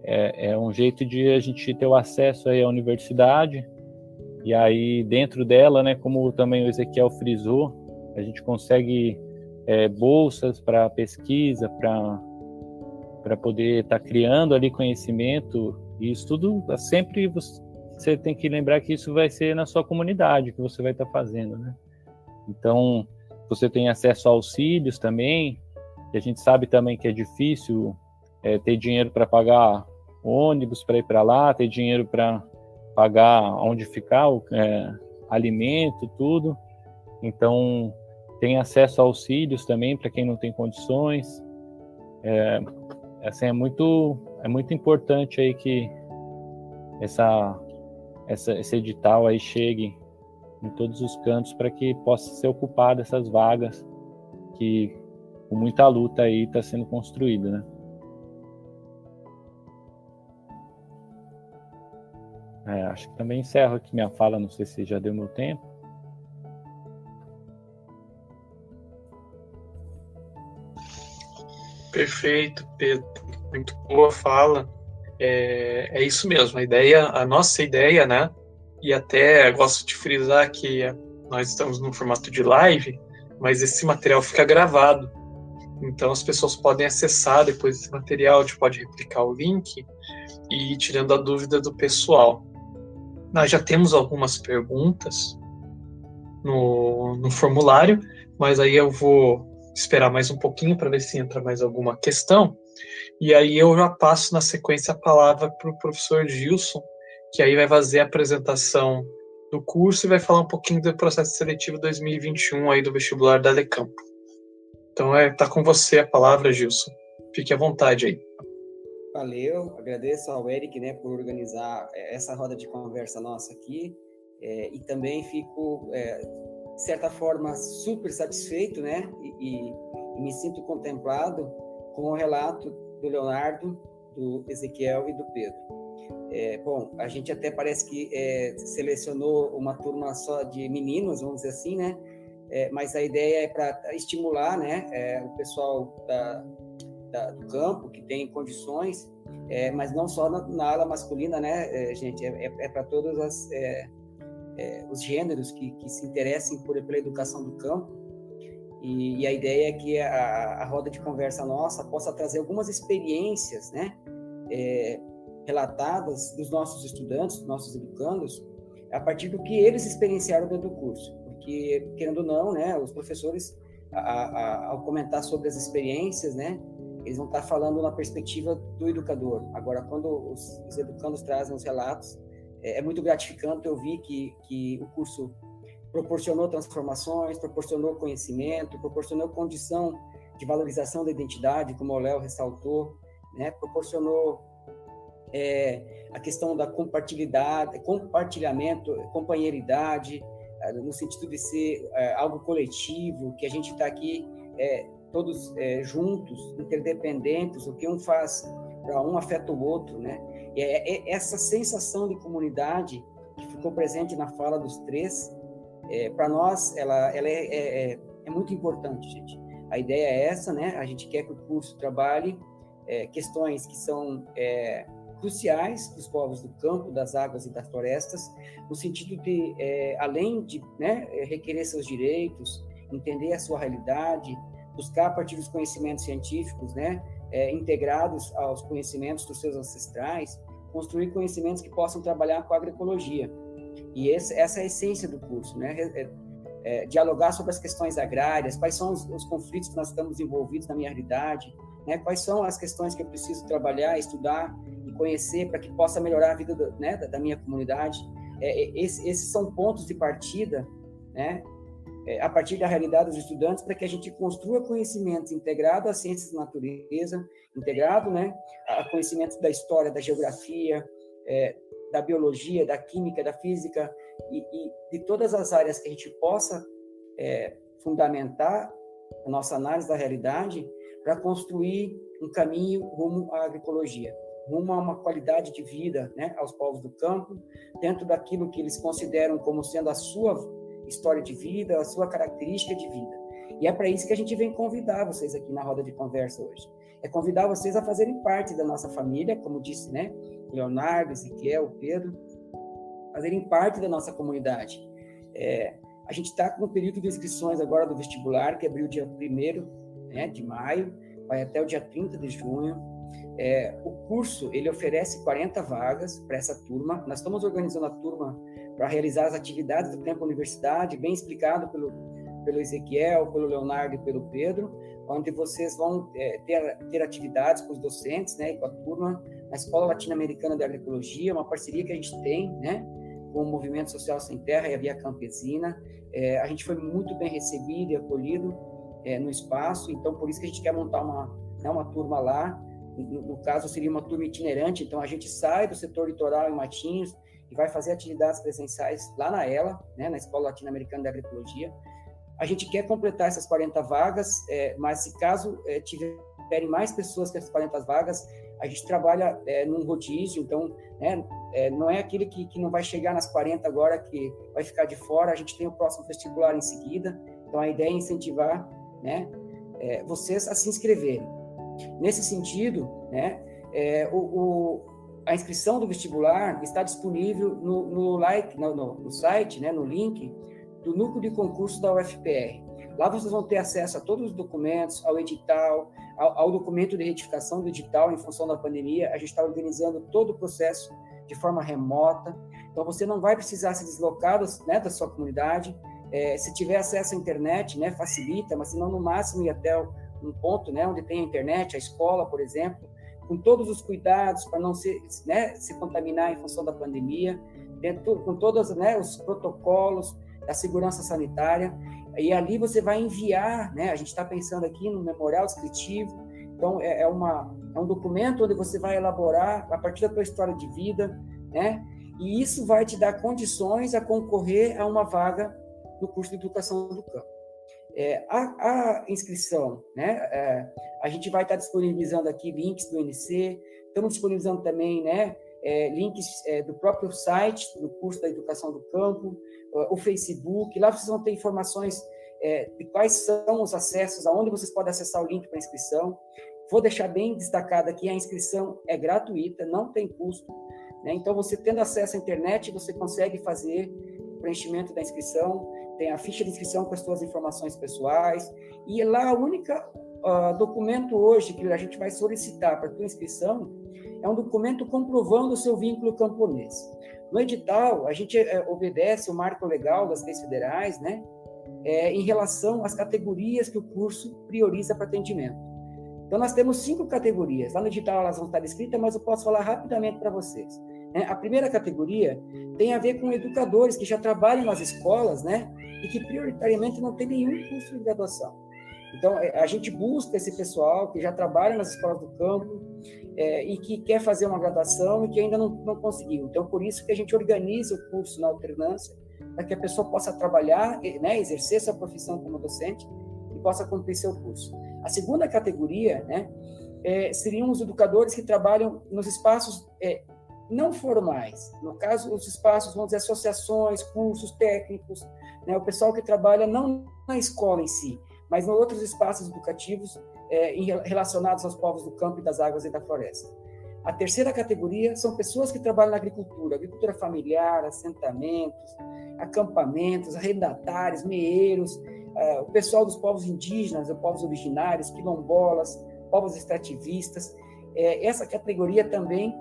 Speaker 4: é, é, um jeito de a gente ter o acesso aí à universidade e aí dentro dela, né, como também o Ezequiel frisou, a gente consegue é, bolsas para pesquisa, para para poder estar tá criando ali conhecimento isso tudo sempre você tem que lembrar que isso vai ser na sua comunidade que você vai estar tá fazendo, né? Então, você tem acesso a auxílios também, e a gente sabe também que é difícil é, ter dinheiro para pagar ônibus para ir para lá, ter dinheiro para pagar onde ficar, é, alimento, tudo. Então, tem acesso a auxílios também para quem não tem condições. é, assim, é muito, é muito importante aí que essa, essa, esse edital aí chegue em todos os cantos para que possa ser ocupada essas vagas que com muita luta aí está sendo construída, né? É, acho que também encerro aqui minha fala, não sei se já deu meu tempo.
Speaker 1: Perfeito, Pedro. Muito boa fala. É, é isso mesmo. A ideia, a nossa ideia, né? E até gosto de frisar que nós estamos no formato de live, mas esse material fica gravado. Então as pessoas podem acessar depois esse material, a gente pode replicar o link e ir tirando a dúvida do pessoal. Nós já temos algumas perguntas no, no formulário, mas aí eu vou esperar mais um pouquinho para ver se entra mais alguma questão. E aí eu já passo na sequência a palavra para o professor Gilson, que aí vai fazer a apresentação do curso e vai falar um pouquinho do processo seletivo 2021 aí do vestibular da Lecampo. Então é tá com você a palavra, Gilson. Fique à vontade aí.
Speaker 5: Valeu, agradeço ao Eric, né, por organizar é, essa roda de conversa nossa aqui, é, e também fico, é, de certa forma, super satisfeito, né, e, e, me sinto contemplado com o relato do Leonardo, do Ezequiel e do Pedro. É, bom, a gente até parece que é, selecionou uma turma só de meninos, vamos dizer assim, né, é, mas a ideia é para estimular, né, o pessoal da da, do campo, que tem condições, é, mas não só na, na, ala masculina, né, é, gente? É, é, é para todos as, é, é, os gêneros que, que, se interessem por, pela educação do campo. E, e a ideia é que a, a, roda de conversa nossa possa trazer algumas experiências, né, relatadas dos nossos estudantes, dos nossos educandos, a partir do que eles experienciaram dentro do curso. Porque, querendo ou não, né, os professores, a, a, ao comentar sobre as experiências, né, eles vão estar falando na perspectiva do educador. Agora, quando os, os educandos trazem os relatos, é, é, muito gratificante eu vi que, que o curso proporcionou transformações, proporcionou conhecimento, proporcionou condição de valorização da identidade, como o Léo ressaltou, né? proporcionou é, a questão da compartilhabilidade, compartilhamento, companheiridade, é, no sentido de ser é, algo coletivo, que a gente está aqui é, todos é, juntos, interdependentes, o que um faz para um afeta o outro, né? E é, é, essa sensação de comunidade que ficou presente na fala dos três, é, para nós, ela, ela é, é, é, é, muito importante, gente. A ideia é essa, né? A gente quer que o curso trabalhe é, questões que são cruciais para os povos do campo, das águas e das florestas, no sentido de, além de né, requerer seus direitos, entender a sua realidade, buscar a partir dos conhecimentos científicos, né, é, integrados aos conhecimentos dos seus ancestrais, construir conhecimentos que possam trabalhar com a agroecologia. E esse, essa é a essência do curso, né? É, é, dialogar sobre as questões agrárias, quais são os, os, conflitos que nós estamos envolvidos na minha realidade, né? Quais são as questões que eu preciso trabalhar, estudar e conhecer para que possa melhorar a vida do, né, da, da, minha comunidade. É, é esse, esses são pontos de partida, né? é, a partir da realidade dos estudantes, para que a gente construa conhecimentos integrados às ciências da natureza, integrado né, a conhecimentos da história, da geografia, é, da biologia, da química, da física, e, e, de todas as áreas que a gente possa é, fundamentar a nossa análise da realidade para construir um caminho rumo à agroecologia, rumo a uma qualidade de vida né, aos povos do campo, dentro daquilo que eles consideram como sendo a sua história de vida, a sua característica de vida. E é para isso que a gente vem convidar vocês aqui na roda de conversa hoje. É convidar vocês a fazerem parte da nossa família, como disse, né? Leonardo, Ezequiel, Pedro, fazerem parte da nossa comunidade. É, a gente está com o período de inscrições agora do vestibular, que abriu dia 1 né, de maio, vai até o dia 30 de junho. É, o curso ele oferece 40 vagas para essa turma. Nós estamos organizando a turma para realizar as atividades do Tempo Universidade, bem explicado pelo, pelo Ezequiel, pelo Leonardo e pelo Pedro, onde vocês vão é, ter, ter atividades com os docentes né, e com a turma na Escola Latino-Americana de Agroecologia, uma parceria que a gente tem né, com o Movimento Social Sem Terra e a Via Campesina. É, a gente foi muito bem recebido e acolhido é, no espaço, então por isso que a gente quer montar uma, né, uma turma lá, no, no, caso seria uma turma itinerante, então a gente sai do setor litoral em Matinhos e vai fazer atividades presenciais lá na ELA, né, na Escola Latino-Americana de Agroecologia. A gente quer completar essas 40 vagas, é, mas se caso é, tiverem mais pessoas que essas 40 vagas, a gente trabalha é, num rodízio, então né, é, não é aquele que, que não vai chegar nas 40 agora que vai ficar de fora, a gente tem o próximo vestibular em seguida, então a ideia é incentivar né, é, vocês a se inscreverem. Nesse sentido, né, é, o, o, a inscrição do vestibular está disponível no, no, like, no, no, no site, né, no link do núcleo de concurso da UFPR. Lá vocês vão ter acesso a todos os documentos, ao edital, ao, ao documento de retificação do edital em função da pandemia. A gente está organizando todo o processo de forma remota. Então você não vai precisar se deslocar né, da sua comunidade. É, se tiver acesso à internet, né, facilita, mas se não no máximo ir até um ponto, né, onde tem a internet, a escola, por exemplo, com todos os cuidados para não se, né, se contaminar em função da pandemia, dentro, com todos né, os protocolos da segurança sanitária. E ali você vai enviar, né? A gente está pensando aqui no memorial descritivo. Então é, é, uma é um documento onde você vai elaborar a partir da tua história de vida, né? E isso vai te dar condições a concorrer a uma vaga no curso de educação do campo. É, a, a, inscrição, né? É, a gente vai estar disponibilizando aqui links do NC, estamos disponibilizando também, né? É, links é, do próprio site do curso da educação do campo, o Facebook, lá vocês vão ter informações é, de quais são os acessos, aonde vocês podem acessar o link para inscrição. Vou deixar bem destacado aqui, a inscrição é gratuita, não tem custo. Né? Então, você tendo acesso à internet, você consegue fazer o preenchimento da inscrição, tem a ficha de inscrição com as suas informações pessoais, e lá a única uh, documento hoje que a gente vai solicitar para a tua inscrição é um documento comprovando o seu vínculo camponês. No edital, a gente é, obedece o marco legal das leis federais, né? É, em relação às categorias que o curso prioriza para atendimento. Então, nós temos cinco categorias. Lá no edital elas vão estar escritas, mas eu posso falar rapidamente para vocês. Né? A primeira categoria tem a ver com educadores que já trabalham nas escolas, né? E que prioritariamente não tem nenhum curso de graduação. Então, é, a gente busca esse pessoal que já trabalha nas escolas do campo, é, e que quer fazer uma graduação e que ainda não, não conseguiu. Então, por isso que a gente organiza o curso na alternância, para que a pessoa possa trabalhar, né, exercer sua profissão como docente e possa cumprir seu curso. A segunda categoria né, é, seriam os educadores que trabalham nos espaços é, não formais. No caso, os espaços, vamos dizer, associações, cursos técnicos, né, o pessoal que trabalha não na escola em si, mas em outros espaços educativos é, relacionados aos povos do campo e das águas e da floresta. A terceira categoria são pessoas que trabalham na agricultura, agricultura familiar, assentamentos, acampamentos, arrendatários, meeiros, é, o pessoal dos povos indígenas, os povos originários, quilombolas, povos extrativistas. É, essa categoria também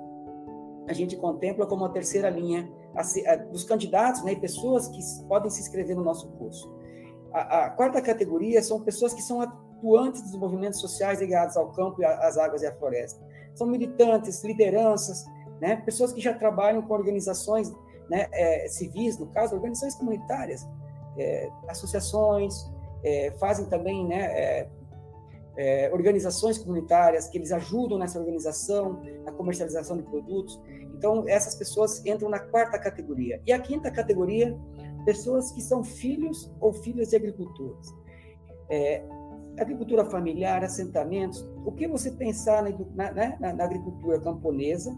Speaker 5: a gente contempla como a terceira linha a, a, dos candidatos né, pessoas que podem se inscrever no nosso curso. A, a quarta categoria são pessoas que são atuantes dos movimentos sociais ligados ao campo, às águas e à floresta. São militantes, lideranças, né, pessoas que já trabalham com organizações né, é, civis, no caso, organizações comunitárias, é, associações, é, fazem também né, é, é, organizações comunitárias que eles ajudam nessa organização, na comercialização de produtos. Então, essas pessoas entram na quarta categoria. E a quinta categoria, pessoas que são filhos ou filhas de agricultores. É, agricultura familiar, assentamentos, o que você pensar na, na, na, na agricultura camponesa,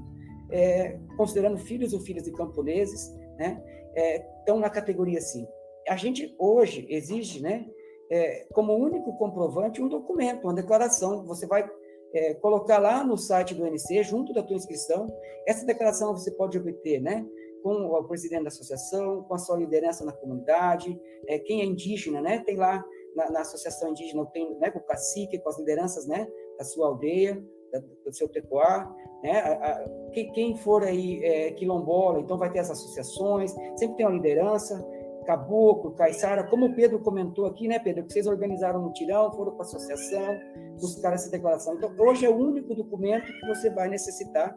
Speaker 5: é, considerando filhos ou filhas de camponeses, né, é, estão na categoria 5. A gente hoje exige, né, é, como único comprovante, um documento, uma declaração. Você vai é, colocar lá no site do NC, junto da tua inscrição. Essa declaração você pode obter, né, com o presidente da associação, com a sua liderança na comunidade, é, quem é indígena, né, tem lá na, na associação indígena tem né, com o cacique, com as lideranças né, da sua aldeia, da, do seu tecoar, né, a, a, quem, for aí é, quilombola, então vai ter as associações, sempre tem uma liderança, caboclo, caiçara, como o Pedro comentou aqui, né, Pedro, que vocês organizaram um mutirão, foram para a associação, buscaram essa declaração. Então, hoje é o único documento que você vai necessitar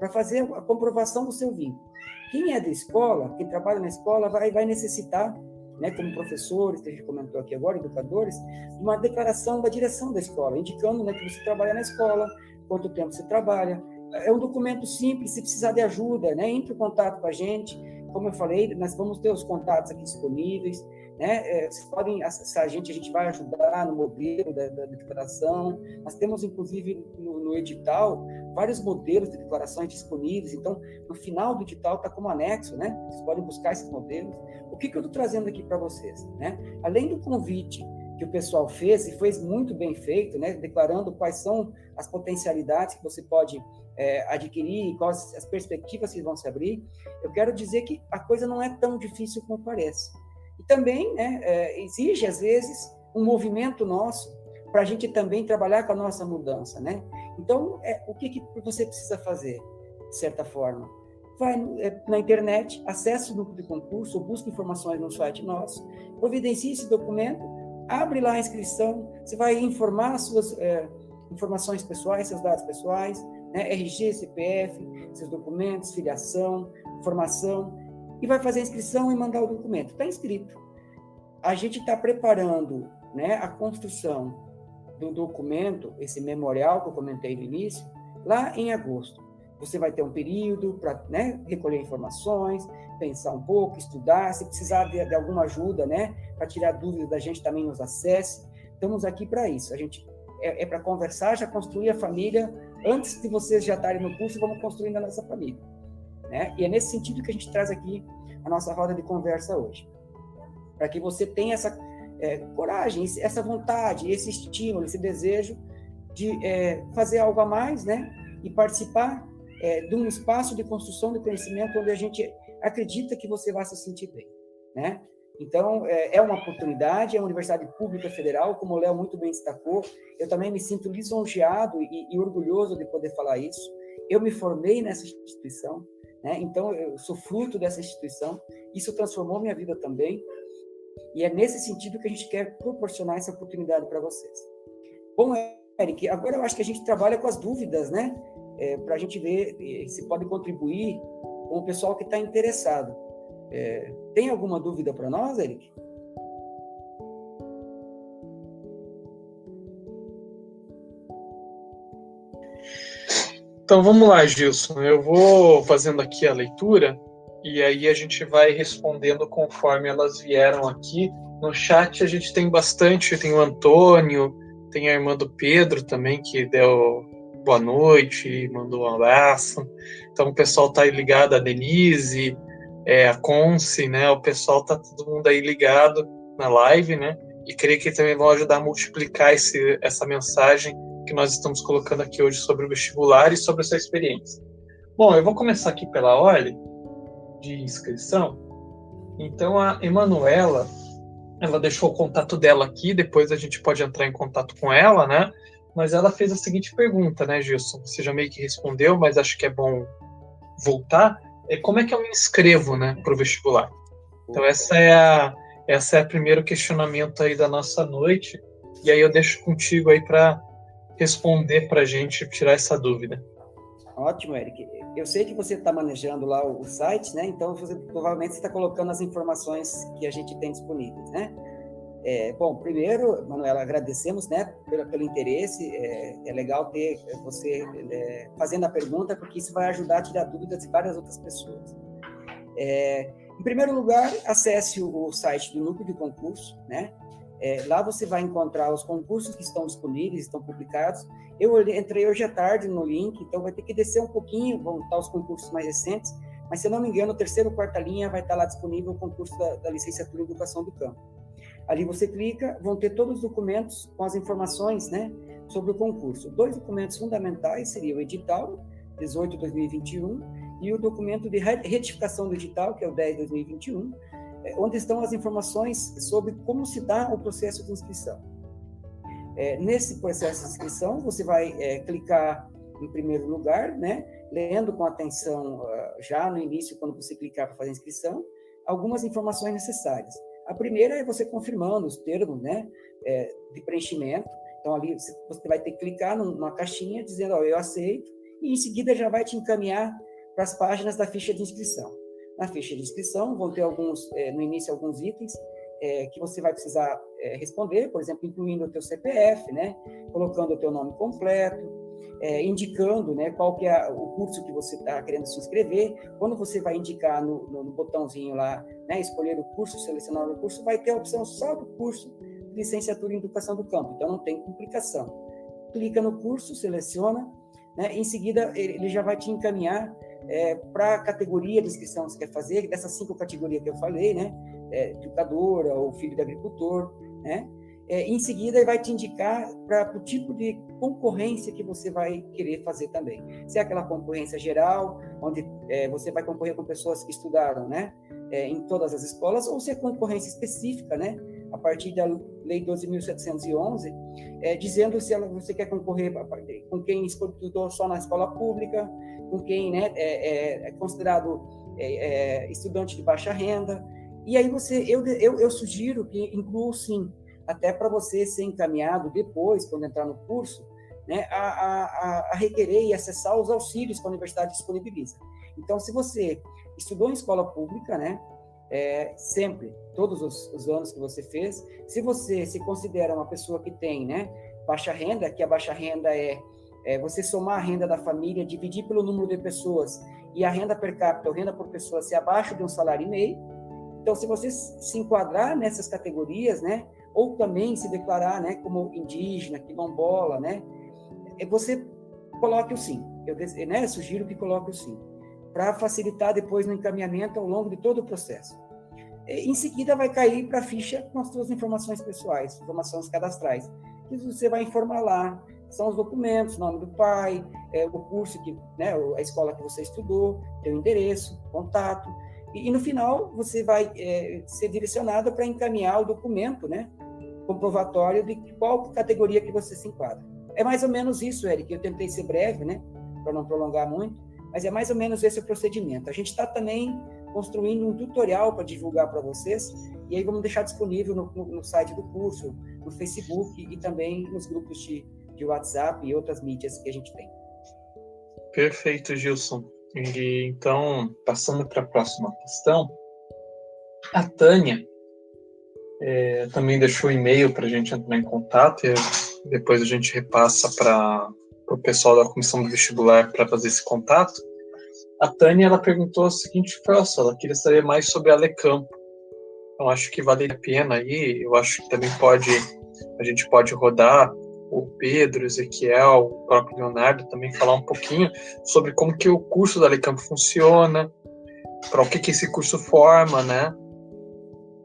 Speaker 5: para fazer a comprovação do seu vínculo. Quem é da escola, quem trabalha na escola, vai, vai necessitar né, como professores, que a gente comentou aqui agora, educadores, uma declaração da direção da escola, indicando né, que você trabalha na escola, quanto tempo você trabalha. É um documento simples, se precisar de ajuda, né, entre em contato com a gente. Como eu falei, nós vamos ter os contatos aqui disponíveis. Né? É, vocês podem acessar a gente, a gente vai ajudar no modelo da, da declaração. Nós temos, inclusive, no, no, edital, vários modelos de declarações disponíveis. Então, no final do edital está como anexo, né? Vocês podem buscar esses modelos. O que, que eu estou trazendo aqui para vocês? Né? Além do convite que o pessoal fez, e foi muito bem feito, né? declarando quais são as potencialidades que você pode é, adquirir, quais as perspectivas que vão se abrir, eu quero dizer que a coisa não é tão difícil como parece. E também né, é, exige, às vezes, um movimento nosso para a gente também trabalhar com a nossa mudança. Né? Então, é, o que, que você precisa fazer, de certa forma? Vai é, na internet, acesse o núcleo de concurso, busque informações no site nosso, providencie esse documento, abre lá a inscrição, você vai informar suas é, informações pessoais, seus dados pessoais, né, RG, CPF, seus documentos, filiação, formação, e vai fazer a inscrição e mandar o documento. Está inscrito. A gente está preparando né, a construção do documento, esse memorial que eu comentei no início, lá em agosto. Você vai ter um período para né, recolher informações, pensar um pouco, estudar. Se precisar de, de alguma ajuda, né, para tirar dúvidas da gente, também nos acesse. Estamos aqui para isso. A gente é, é para conversar, já construir a família. Antes de vocês já estarem no curso, vamos construindo a nossa família. Né? E é nesse sentido que a gente traz aqui a nossa roda de conversa hoje. Para que você tenha essa é, coragem, essa vontade, esse estímulo, esse desejo de é, fazer algo a mais, né? E participar é, de um espaço de construção de conhecimento onde a gente acredita que você vai se sentir bem, né? Então, é, é uma oportunidade, é uma universidade pública federal, como o Léo muito bem destacou. Eu também me sinto lisonjeado e, e orgulhoso de poder falar isso. Eu me formei nessa instituição, né? então eu sou fruto dessa instituição. Isso transformou minha vida também. E é nesse sentido que a gente quer proporcionar essa oportunidade para vocês. Bom, Eric, agora eu acho que a gente trabalha com as dúvidas, né? É, para a gente ver se pode contribuir com o pessoal que está interessado. É, tem alguma dúvida para nós, Eric?
Speaker 1: Então vamos lá, Gilson. Eu vou fazendo aqui a leitura e aí a gente vai respondendo conforme elas vieram aqui. No chat a gente tem bastante, tem o Antônio, tem a irmã do Pedro também, que deu boa noite, mandou um abraço. Então o pessoal tá aí ligado, a Denise, é, a Conce, né? O pessoal tá todo mundo aí ligado na live, né? E creio que também vão ajudar a multiplicar esse, essa mensagem que nós estamos colocando aqui hoje sobre o vestibular e sobre a sua experiência. Bom, eu vou começar aqui pela ordem de inscrição. Então a Emanuela, ela deixou o contato dela aqui, depois a gente pode entrar em contato com ela, né? Mas ela fez a seguinte pergunta, né, Gilson? Você já meio que respondeu, mas acho que é bom voltar. É como é que eu me inscrevo, né, para o vestibular? Então essa é a essa é o primeiro questionamento aí da nossa noite. E aí eu deixo contigo aí para responder para a gente, tirar essa dúvida.
Speaker 5: Ótimo, Eric eu sei que você está manejando lá o, site, né? Então, você, provavelmente está colocando as informações que a gente tem disponíveis, né? É, bom, primeiro, Manuela, agradecemos, né, pelo, pelo interesse. É, é, legal ter você é, fazendo a pergunta, porque isso vai ajudar a tirar dúvidas de várias outras pessoas. É, em primeiro lugar, acesse o, o site do Núcleo de Concurso, né? É, lá você vai encontrar os concursos que estão disponíveis, estão publicados. Eu entrei hoje à tarde no link, então vai ter que descer um pouquinho, vão estar os concursos mais recentes, mas se eu não me engano, o terceiro quarta linha vai estar lá disponível o concurso da, da licenciatura em Educação do Campo. Ali você clica, vão ter todos os documentos com as informações né, sobre o concurso. Dois documentos fundamentais seriam o edital, 18 de 2021, e o documento de retificação do edital, que é o 10 de 2021, é, onde estão as informações sobre como se dá o processo de inscrição. É, nesse processo de inscrição, você vai é, clicar em primeiro lugar, né, lendo com atenção uh, já no início, quando você clicar para fazer a inscrição, algumas informações necessárias. A primeira é você confirmando os termos né, é, de preenchimento. Então, ali você vai ter que clicar numa caixinha dizendo, eu aceito, e em seguida já vai te encaminhar para as páginas da ficha de inscrição. Na ficha de inscrição vão ter alguns, é, no início, alguns itens é, que você vai precisar é, responder, por exemplo, incluindo o teu CPF, né, colocando o teu nome completo, é, indicando né, qual que é o curso que você está querendo se inscrever. Quando você vai indicar no, no, no botãozinho lá, né, escolher o curso, selecionar o curso, vai ter a opção só do curso de licenciatura em educação do campo. Então não tem complicação. Clica no curso, seleciona, né, em seguida ele já vai te encaminhar é, para a categoria de inscrição que você quer fazer, dessas cinco categorias que eu falei, né, é, educadora ou filho de agricultor, né, é, em seguida, ele vai te indicar para o tipo de concorrência que você vai querer fazer também. Se é aquela concorrência geral, onde é, você vai concorrer com pessoas que estudaram né, é, em todas as escolas, ou se é concorrência específica, né, a partir da Lei 12.711, é, dizendo se ela, você quer concorrer com quem estudou só na escola pública, com quem né, é, é, é considerado é, estudante de baixa renda. E aí você, eu, eu, eu sugiro que inclua sim até para você ser encaminhado depois, quando entrar no curso, né, a, a, a, requerer e acessar os auxílios que a universidade disponibiliza. Então, se você estudou em escola pública, né, é, sempre, todos os, os, anos que você fez, se você se considera uma pessoa que tem né, baixa renda, que a baixa renda é, é você somar a renda da família, dividir pelo número de pessoas e a renda per capita, ou renda por pessoa, ser abaixo de um salário e meio. Então, se você se enquadrar nessas categorias, né, ou também se declarar né, como indígena, quilombola, né, é, você coloque o sim. Eu né, sugiro que coloque o sim, para facilitar depois no encaminhamento ao longo de todo o processo. Em seguida, vai cair para a ficha com as suas informações pessoais, informações cadastrais, que você vai informar lá. São os documentos, nome do pai, é, o curso, que, né, a escola que você estudou, teu endereço, contato. E, e no final, você vai é, ser direcionado para encaminhar o documento, né, comprovatório de qual categoria que você se enquadra. É mais ou menos isso, Eric. Eu tentei ser breve, né, para não prolongar muito, mas é mais ou menos esse o procedimento. A gente está também construindo um tutorial para divulgar para vocês, e aí vamos deixar disponível no, no, no, site do curso, no Facebook e também nos grupos de, de WhatsApp e outras mídias que a gente tem.
Speaker 1: Perfeito, Gilson. E, então, passando para a próxima questão, a Tânia é, também deixou e-mail para a gente entrar em contato e depois a gente repassa para o pessoal da comissão do vestibular para fazer esse contato. A Tânia ela perguntou o seguinte, nossa, ela queria saber mais sobre a Lecampo. Então acho que vale a pena aí, eu acho que também pode, a gente pode rodar o Pedro, o Ezequiel, o próprio Leonardo também falar um pouquinho sobre como que o curso da Lecampo funciona, para o que que esse curso forma, né?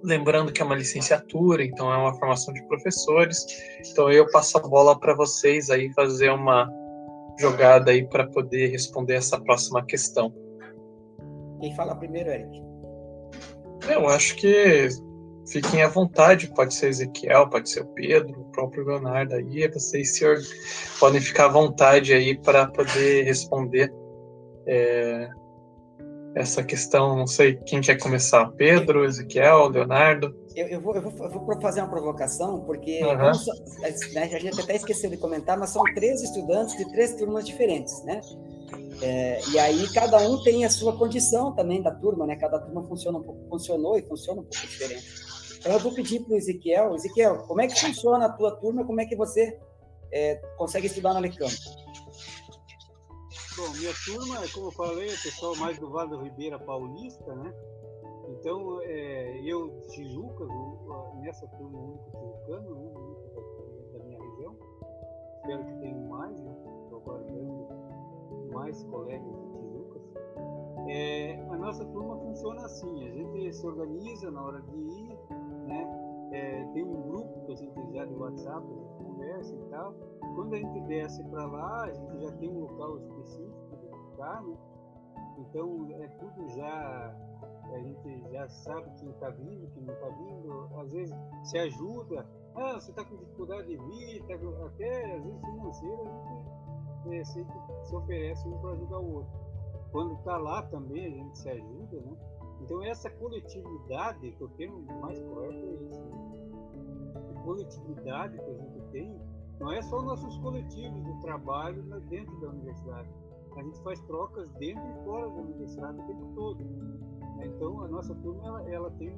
Speaker 1: Lembrando que é uma licenciatura, então é uma formação de professores. Então eu passo a bola para vocês aí fazer uma jogada aí para poder responder essa próxima questão.
Speaker 5: Quem fala primeiro, Eric?
Speaker 1: Eu acho que fiquem à vontade, pode ser Ezequiel, pode ser o Pedro, o próprio Leonardo aí, vocês senhor, podem ficar à vontade aí para poder responder é, essa questão, não sei quem quer começar, Pedro, Ezequiel, Leonardo?
Speaker 5: Eu, eu, vou, eu, vou, eu vou, fazer uma provocação, porque uhum. né, a gente até esqueceu de comentar, mas são três estudantes de três turmas diferentes, né? É, e aí cada um tem a sua condição também da turma, né? Cada turma funciona um pouco, funcionou e funciona um pouco diferente. Então eu vou pedir para o Ezequiel, Ezequiel, como é que funciona a tua turma? Como é que você é, consegue estudar na Lecampo?
Speaker 2: Bom, minha turma, como eu falei, é o pessoal mais do Vale do Ribeira Paulista, né? Então, é, eu, Tijuca, nessa turma única tijucano, né? Única da minha região, espero que tenham mais, né? Estou aguardando mais colegas de Tijucas. É, a nossa turma funciona assim, a gente se organiza na hora de ir, né? É, tem um grupo que a gente já de WhatsApp, a gente conversa e tal. Quando a gente desce para lá, a gente já tem um local específico de ficar, né? Então é tudo já a gente já sabe quem está vindo, quem não está vindo, às vezes se ajuda. Ah, você está com dificuldade de vir, tá com... até às vezes financeira, a gente é, se oferece um para ajudar o outro. Quando está lá também a gente se ajuda, né? Então essa coletividade, que o termo mais correto é isso, né? a coletividade que a gente tem, não é só nossos coletivos de trabalho dentro da universidade. A gente faz trocas dentro e fora da universidade o tempo todo. Então a nossa turma ela, ela tem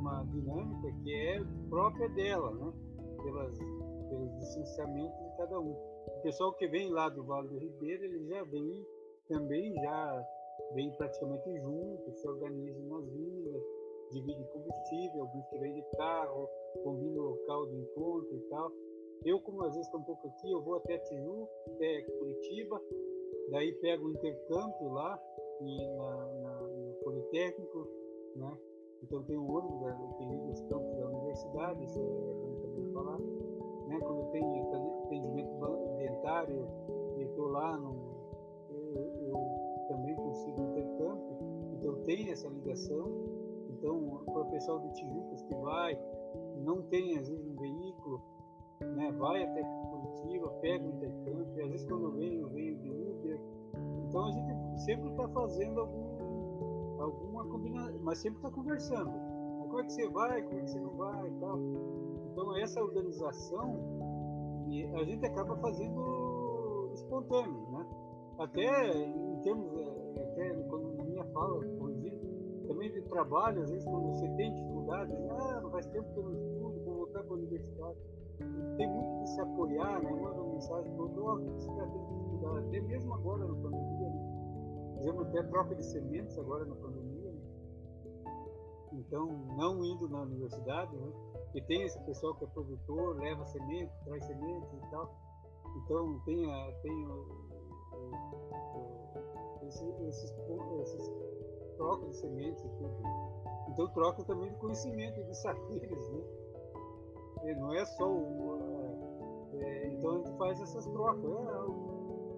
Speaker 2: uma dinâmica que é própria dela, né? Pelas, pelos distanciamentos de cada um. O pessoal que vem lá do Vale do Ribeiro, ele já vem também já vem praticamente juntos, se organizam nas vilas, dividem combustível, alguns que vêm de carro, combinam o local de encontro e tal. Eu, como às vezes estou um pouco aqui, eu vou até Tijuca, até Curitiba, daí pego o intercâmbio lá, e na, na, no Politécnico, né? Então tem um ônibus né, liga os campos da universidade, isso é também falar. Né? Quando tem atendimento dentário, eu estou lá, no, eu, eu, consigo intercâmbio, então tem essa ligação. Então, para o pessoal de Tijucas que vai, não tem às vezes um veículo, né? vai até Curitiba, pega o intercâmbio, às vezes quando eu venho, eu venho de Uber. Então a gente sempre está fazendo algum, alguma combinação, mas sempre está conversando. Como é que você vai, como é que você não vai e tal. Então essa organização a gente acaba fazendo espontâneo, né? Até em termos, fala, corrigindo, também de trabalho, às vezes quando você tem dificuldade, ah, faz tempo que eu não estudo, vou voltar para a universidade. Tem muito de se apoiar, né? Manda uma mensagem para o outro, você está tendo dificuldade, até mesmo agora na pandemia, né? Exemplo, até troca de sementes agora na pandemia, né? Então, não indo na universidade, né? E tem esse pessoal que é produtor, leva semente, traz sementes e tal. Então, tem, a, tem o, o, o, esse, esses, esses trocas de sementes. Então, troca também de conhecimento, de saberes, né? E não é só o. É, então, a gente faz essas trocas. É,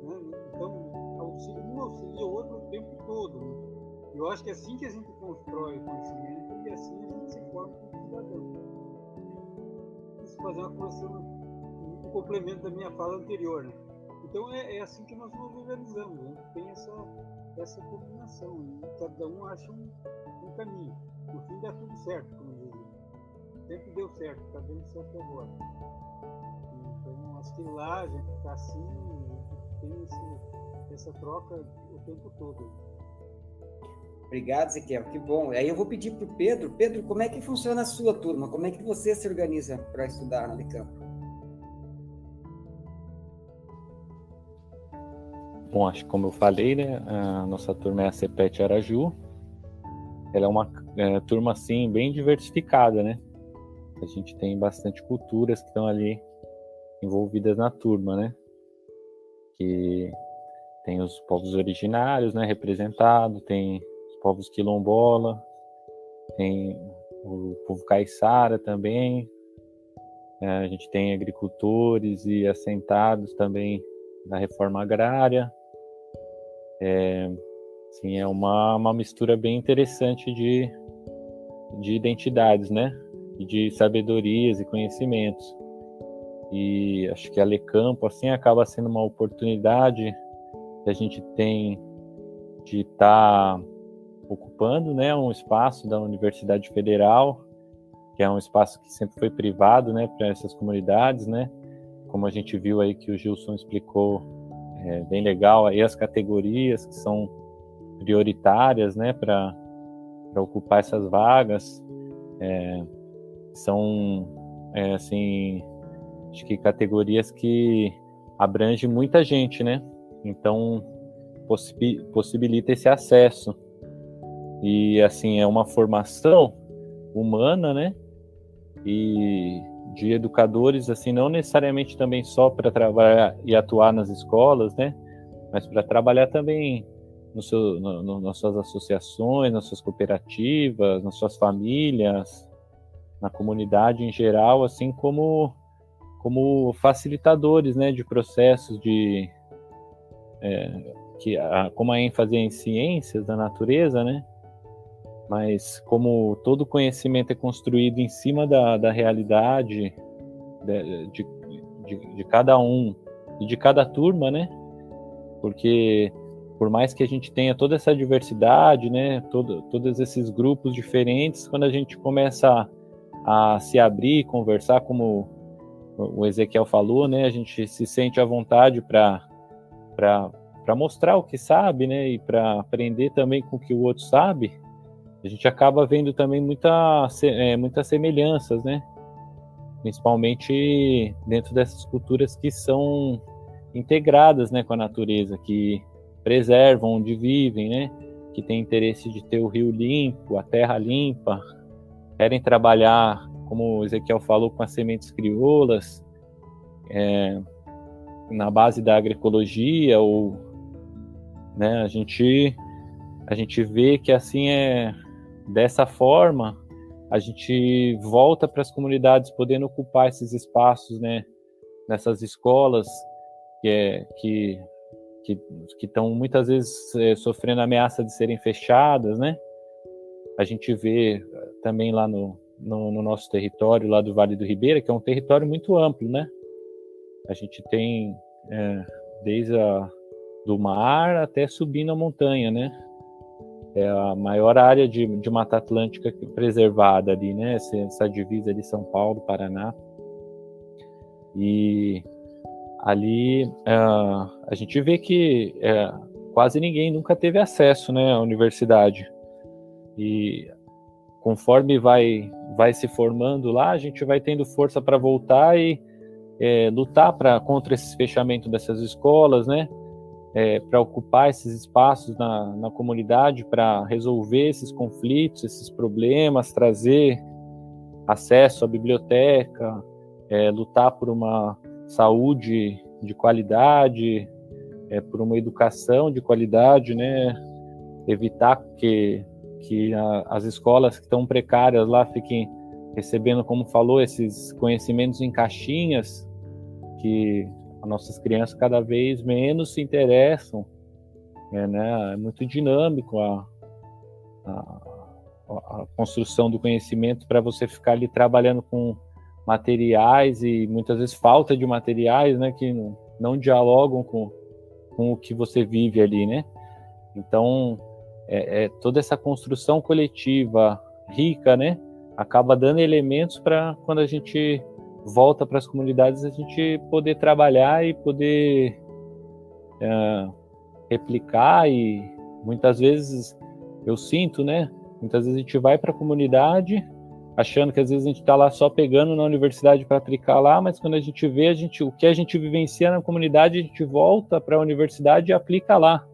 Speaker 2: né? Então, auxilia, um auxilia o outro o tempo todo. Né? Eu acho que é assim que a gente constrói conhecimento e assim a gente se forma como cidadão. Isso fazer uma coisa um complemento da minha fala anterior, né? Então é, é assim que nós nos organizamos, né? tem essa, essa combinação e cada um acha um, um caminho. No fim dá tudo certo, como dizem. Sempre deu certo, está dando certo agora. Então acho que lá a gente está assim, tem esse, essa troca o tempo todo.
Speaker 5: Obrigado, Ezequiel, que bom. Aí eu vou pedir para o Pedro. Pedro, como é que funciona a sua turma? Como é que você se organiza para estudar na Unicamp?
Speaker 4: Bom, acho que como eu falei, né, a nossa turma é a CEPET Araju. Ela é uma é, turma, assim, bem diversificada, né? A gente tem bastante culturas que estão ali envolvidas na turma, né? Que tem os povos originários, né, representados, tem povos quilombola, tem o povo caiçara também, é, a gente tem agricultores e assentados também da reforma agrária. É, assim, é uma, uma mistura bem interessante de, de identidades, né? De sabedorias e conhecimentos. E acho que a Lecampo, assim, acaba sendo uma oportunidade que a gente tem de estar tá ocupando né, um espaço da Universidade Federal, que é um espaço que sempre foi privado né, para essas comunidades, né? Como a gente viu aí que o Gilson explicou, é bem legal aí as categorias que são prioritárias né, para ocupar essas vagas. É, são, é, assim, acho que categorias que abrangem muita gente, né? Então, possibilita esse acesso. E assim, é uma formação humana, né? E de educadores, assim, não necessariamente também só para trabalhar e atuar nas escolas, né? Mas para trabalhar também no seu, no, no, nas suas associações, nas suas cooperativas, nas suas famílias, na comunidade em geral, assim como como facilitadores, né, de processos de é, que a, como a ênfase é em ciências da natureza, né, mas como todo conhecimento é construído em cima da, da realidade de, de, de, de cada um e de cada turma, né? Porque por mais que a gente tenha toda essa diversidade, né, todo, todos esses grupos diferentes, quando a gente começa a, a se abrir, conversar, como o Ezequiel falou, né, a gente se sente à vontade para mostrar o que sabe, né, e para aprender também com o que o outro sabe, a gente acaba vendo também muita, é, muitas semelhanças, né? Principalmente dentro dessas culturas que são integradas né, com a natureza, que preservam onde vivem, né? Que têm interesse de ter o rio limpo, a terra limpa, querem trabalhar, como o Ezequiel falou, com as sementes crioulas, é, na base da agroecologia, ou né, a gente a gente vê que assim é dessa forma a gente volta para as comunidades podendo ocupar esses espaços, né, nessas escolas que é, que que estão muitas vezes é, sofrendo ameaça de serem fechadas, né? A gente vê também lá no, no, no, nosso território, lá do Vale do Ribeira, que é um território muito amplo, né? A gente tem é, desde a, do mar até subindo a montanha, né? É a maior área de, de Mata Atlântica preservada ali, né? Essa, essa divisa de São Paulo, Paraná. E ali uh, a gente vê que uh, quase ninguém nunca teve acesso né, à universidade. E conforme vai, vai se formando lá, a gente vai tendo força para voltar e é, lutar pra, contra esse fechamento dessas escolas, né? É, para ocupar esses espaços na, na comunidade, para resolver esses conflitos, esses problemas, trazer acesso à biblioteca, é, lutar por uma saúde de qualidade, é, por uma educação de qualidade, né? Evitar que, que a, as escolas que estão precárias lá fiquem recebendo, como falou, esses conhecimentos em caixinhas, que nossas crianças cada vez menos se interessam. É, né? é muito dinâmico a, a, a construção do conhecimento para você ficar ali trabalhando com materiais e muitas vezes falta de materiais, né, que não, não dialogam com, com o que você vive ali, né? Então, é, é toda essa construção coletiva rica, né, acaba dando elementos para quando a gente volta para as comunidades a gente poder trabalhar e poder é, replicar e muitas vezes eu sinto, né? Muitas vezes a gente vai para a comunidade achando que às vezes a gente está lá só pegando na universidade para aplicar lá, mas quando a gente vê a gente, o que a gente vivencia na comunidade, a gente volta para a universidade e aplica lá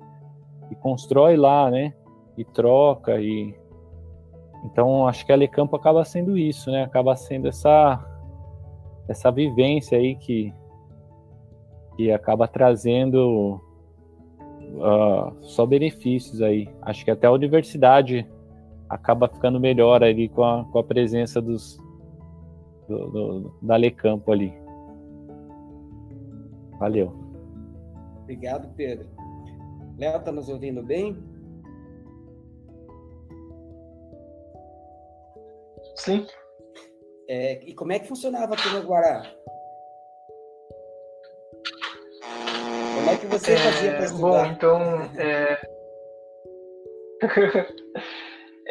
Speaker 4: e constrói lá, né? E troca e então acho que a Lecampo acaba sendo isso, né? Acaba sendo essa essa vivência aí que que acaba trazendo uh, só benefícios aí. Acho que até a universidade acaba ficando melhor ali com a, com a presença dos do, do, da Lecampo ali. Valeu.
Speaker 5: Obrigado, Pedro. Léo, está nos ouvindo bem?
Speaker 3: Sim.
Speaker 5: É, e como é que funcionava a turma Guará? Como é que você fazia para estudar?
Speaker 3: Bom, então, é...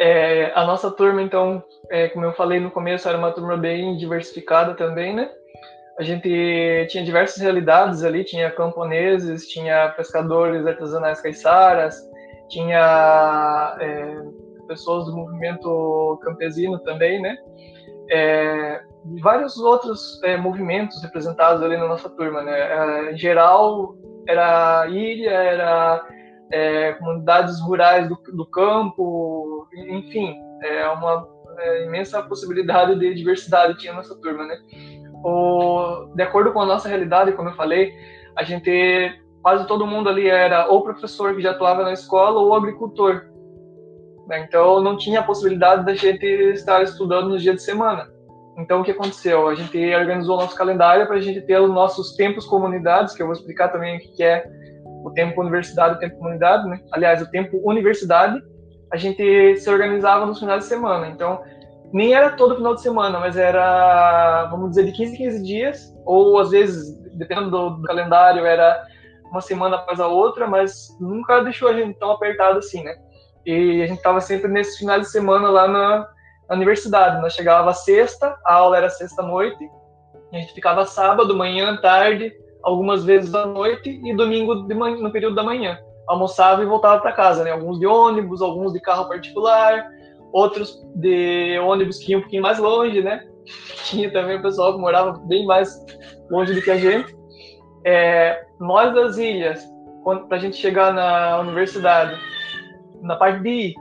Speaker 3: É, a nossa turma, então, é, como eu falei no começo, era uma turma bem diversificada também, né? A gente tinha diversas realidades ali, tinha camponeses, tinha pescadores artesanais caiçaras, tinha é, pessoas do movimento campesino também, né? É, vários outros é, movimentos representados ali na nossa turma, né? É, em geral, era ilha, era é, comunidades rurais do, do, campo, enfim, é uma é, imensa possibilidade de diversidade tinha nessa turma, né? O, de acordo com a nossa realidade, como eu falei, a gente quase todo mundo ali era ou professor que já atuava na escola ou agricultor. Né? Então não tinha a possibilidade da gente estar estudando nos dias de semana. Então o que aconteceu? A gente organizou o nosso calendário para a gente ter os nossos tempos comunidades, que eu vou explicar também o que é o tempo universidade o tempo comunidade, né? Aliás, o tempo universidade, a gente se organizava nos finais de semana. Então, nem era todo final de semana, mas era, vamos dizer, de 15 em 15 dias, ou às vezes, dependendo do, do calendário, era uma semana após a outra, mas nunca deixou a gente tão apertado assim, né? E a gente estava sempre nesses finais de semana lá na, na universidade. Nós chegava sexta, a aula era sexta-noite, a gente ficava sábado, manhã, tarde, algumas vezes à noite e domingo manhã, no período da manhã. Almoçava e voltava para casa, né? Alguns de ônibus, alguns de carro particular, outros de ônibus que iam um pouquinho mais longe, né? Tinha também o pessoal que morava bem mais longe do que a gente. É, nós das ilhas, para a gente chegar na universidade, na parte de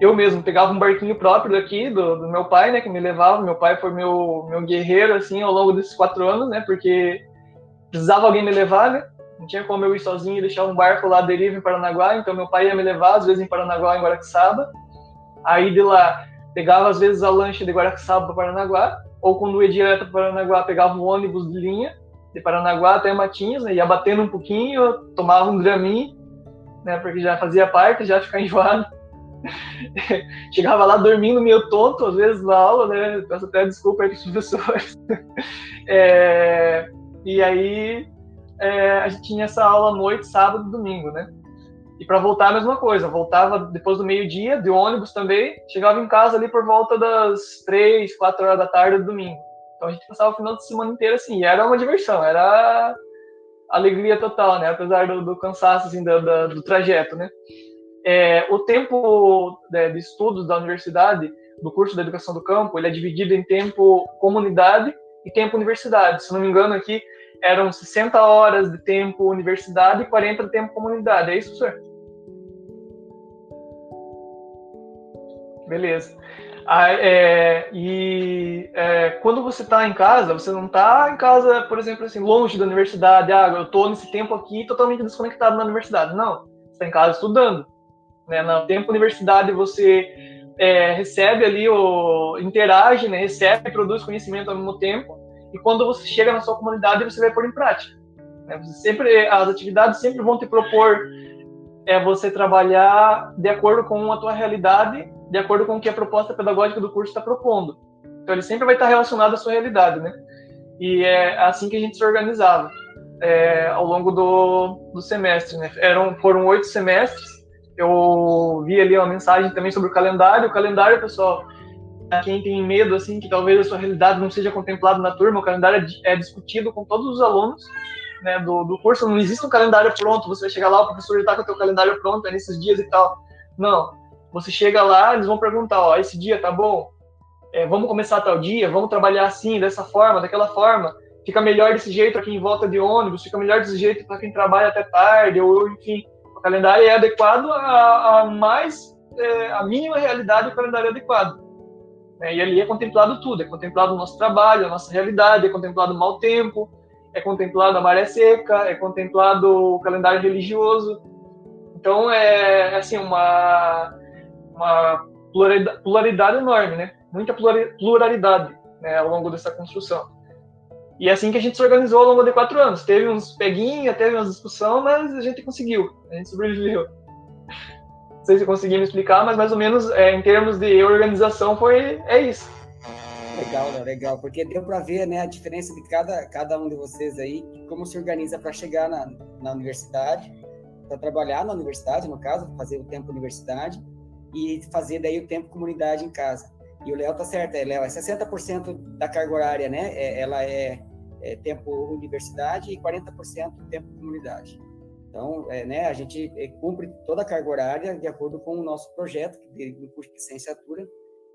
Speaker 3: eu mesmo pegava um barquinho próprio daqui do, do, meu pai, né, que me levava. Meu pai foi meu meu guerreiro assim ao longo desses quatro anos, né, porque precisava alguém me levar, né. Não tinha como eu ir sozinho e deixar um barco lá deriva em Paranaguá, então meu pai ia me levar às vezes em Paranaguá, em Guaraqueçaba. Aí de lá pegava às vezes a lancha de Guaraqueçaba para Paranaguá, ou quando ia direto para Paranaguá pegava um ônibus de linha de Paranaguá até Matinhos, né, ia batendo um pouquinho, tomava um graminho, né, porque já fazia parte, já ficava enjoado. Chegava lá dormindo meio tonto, às vezes, na aula, né? Peço até desculpa aí para os professores. É, e aí é, a gente tinha essa aula à noite, sábado e domingo, né? E para voltar a mesma coisa, voltava depois do meio-dia, de ônibus também, chegava em casa ali por volta das três, quatro horas da tarde do domingo. Então a gente passava o final de semana inteiro assim, era uma diversão, era alegria total, né? Apesar do, do cansaço assim, do, do, do trajeto, né? É, o tempo né, de estudos da universidade, do curso da educação do campo, ele é dividido em tempo comunidade e tempo universidade. Se não me engano, aqui eram 60 horas de tempo universidade e 40 de tempo comunidade. É isso, senhor? Beleza. É, e é, quando você está em casa, você não está em casa, por exemplo, assim, longe da universidade. Ah, eu estou nesse tempo aqui totalmente desconectado da universidade. Não, você está em casa estudando. Né? No tempo universidade você é, recebe ali, o, interage, né? recebe produz conhecimento ao mesmo tempo. E quando você chega na sua comunidade, você vai pôr em prática. Né? Você sempre, as atividades sempre vão te propor é, você trabalhar de acordo com a tua realidade, de acordo com o que a proposta pedagógica do curso está propondo. Então, ele sempre vai estar relacionado à sua realidade, né? E é assim que a gente se organizava é, ao longo do, do semestre, né? Eram, foram oito semestres, eu vi ali uma mensagem também sobre o calendário. O calendário, pessoal, quem tem medo, assim, que talvez a sua realidade não seja contemplada na turma, o calendário é, é discutido com todos os alunos né, do, do curso. Não existe um calendário pronto, você vai chegar lá, o professor já está com o teu calendário pronto, é nesses dias e tal. Não. Você chega lá, eles vão perguntar, ó, esse dia tá bom? É, vamos começar tal dia? Vamos trabalhar assim, dessa forma, daquela forma? Fica melhor desse jeito para quem volta de ônibus, fica melhor desse jeito para quem trabalha até tarde, ou enfim o calendário é adequado a, a mais é, a mínima realidade o calendário é adequado. É, e ali é contemplado tudo, é contemplado o nosso trabalho, a nossa realidade, é contemplado o mau tempo, é contemplado a maré seca, é contemplado o calendário religioso. Então é assim uma uma pluralidade, enorme, né? Muita pluralidade né, ao longo dessa construção. E é assim que a gente se organizou ao longo de quatro anos. Teve uns peguinhos, teve umas discussão, mas a gente conseguiu. A gente sobreviveu. Não sei se consegui me explicar, mas mais ou menos é, em termos de organização foi é isso.
Speaker 5: Legal, né? legal, porque deu para ver né, a diferença de cada, cada um de vocês aí, como se organiza para chegar na, na universidade, para trabalhar na universidade, no caso, fazer o tempo universidade e fazer daí o tempo comunidade em casa. E o Léo tá certo, é, Léo, é 60% da carga horária, né? É, ela é é, tempo universidade e 40% tempo comunidade. Então, é, né, a gente é, cumpre toda a carga horária de acordo com o nosso projeto de, de curso de licenciatura.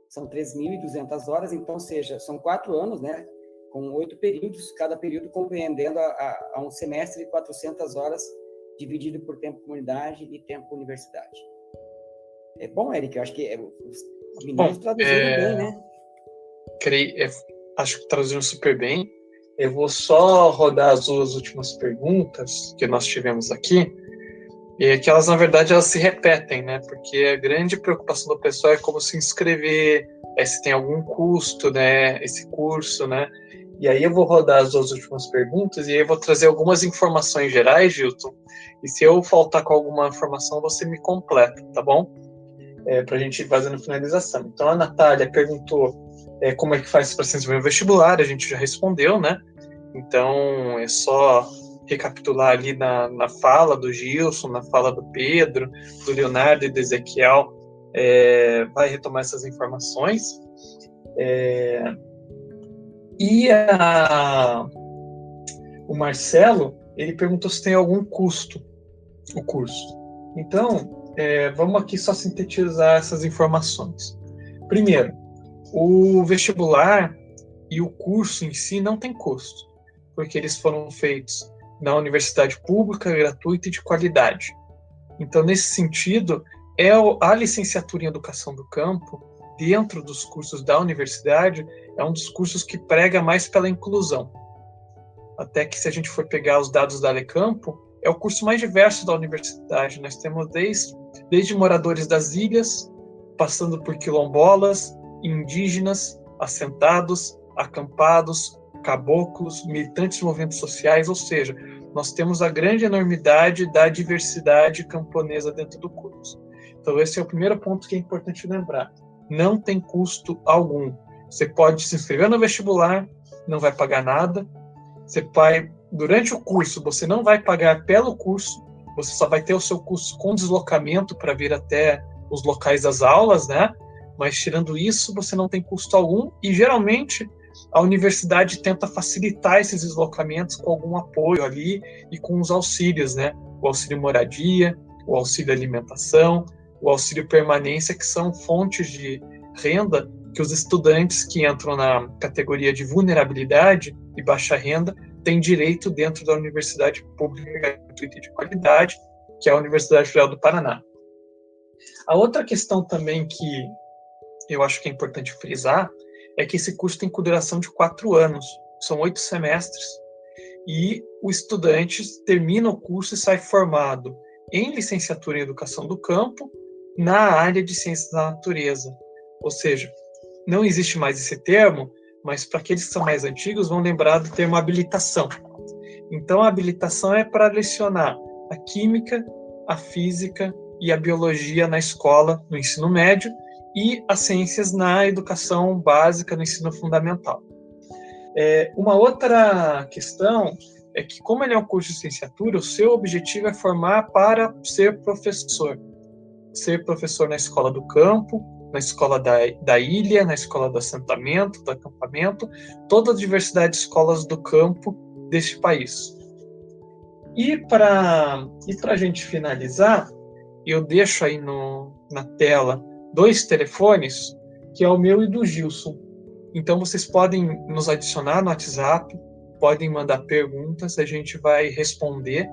Speaker 5: São 3.200 horas, então, seja, são quatro anos, né, com oito períodos, cada período compreendendo a, a, a, um semestre de 400 horas, dividido por tempo comunidade e tempo universidade. É bom, Eric, eu acho que é, os meninos traduziram é... bem, né?
Speaker 1: Creio, é, acho que traduziram super bem. Eu vou só rodar as duas últimas perguntas que nós tivemos aqui, e que elas, na verdade, elas se repetem, né? Porque a grande preocupação do pessoal é como se inscrever, é se tem algum custo, né? Esse curso, né? E aí eu vou rodar as duas últimas perguntas e aí eu vou trazer algumas informações gerais, Gilton. E se eu faltar com alguma informação, você me completa, tá bom? É, para a gente ir fazendo finalização. Então a Natália perguntou é, como é que faz para se inscrever no vestibular, a gente já respondeu, né? Então é só recapitular ali na, na fala do Gilson, na fala do Pedro, do Leonardo e do Ezequiel, é, vai retomar essas informações. É, e a, o Marcelo, ele perguntou se tem algum custo o curso. Então, é, vamos aqui só sintetizar essas informações. Primeiro, o vestibular e o curso em si não tem custo, porque eles foram feitos na universidade pública, gratuita e de qualidade. Então, nesse sentido, é a licenciatura em educação do campo, dentro dos cursos da universidade, é um dos cursos que prega mais pela inclusão. Até que, se a gente for pegar os dados da Alecampo, é o curso mais diverso da universidade. Nós temos desde, desde moradores das ilhas, passando por quilombolas, indígenas, assentados, acampados, caboclos, militantes de movimentos sociais, ou seja, nós temos a grande enormidade da diversidade camponesa dentro do curso. Então, esse é o primeiro ponto que é importante lembrar. Não tem custo algum. Você pode se inscrever no vestibular, não vai pagar nada. Você vai, durante o curso, você não vai pagar pelo curso, você só vai ter o seu curso com deslocamento para vir até os locais das aulas, né? Mas tirando isso, você não tem custo algum e geralmente a universidade tenta facilitar esses deslocamentos com algum apoio ali e com os auxílios, né? O auxílio moradia, o auxílio alimentação, o auxílio permanência, que são fontes de renda que os estudantes que entram na categoria de vulnerabilidade e baixa renda têm direito dentro da universidade pública gratuita de qualidade, que é a Universidade Federal do Paraná. A outra questão também que eu acho que é importante frisar é que esse curso tem duração de quatro anos, são oito semestres, e o estudante termina o curso e sai formado em licenciatura em educação do campo na área de ciências da natureza. Ou seja, não existe mais esse termo, mas para aqueles que são mais antigos vão lembrar do termo habilitação. Então, a habilitação é para lecionar a química, a física e a biologia na escola, no ensino médio, e as ciências na educação básica, no ensino fundamental. É, uma outra questão é que, como ele é um curso de licenciatura, o seu objetivo é formar para ser professor. Ser professor na escola do campo, na escola da, da ilha, na escola do assentamento, do acampamento, toda a diversidade de escolas do campo deste país. E para e a gente finalizar, eu deixo aí no, na tela dois telefones, que é o meu e do Gilson. Então vocês podem nos adicionar no WhatsApp, podem mandar perguntas, a gente vai responder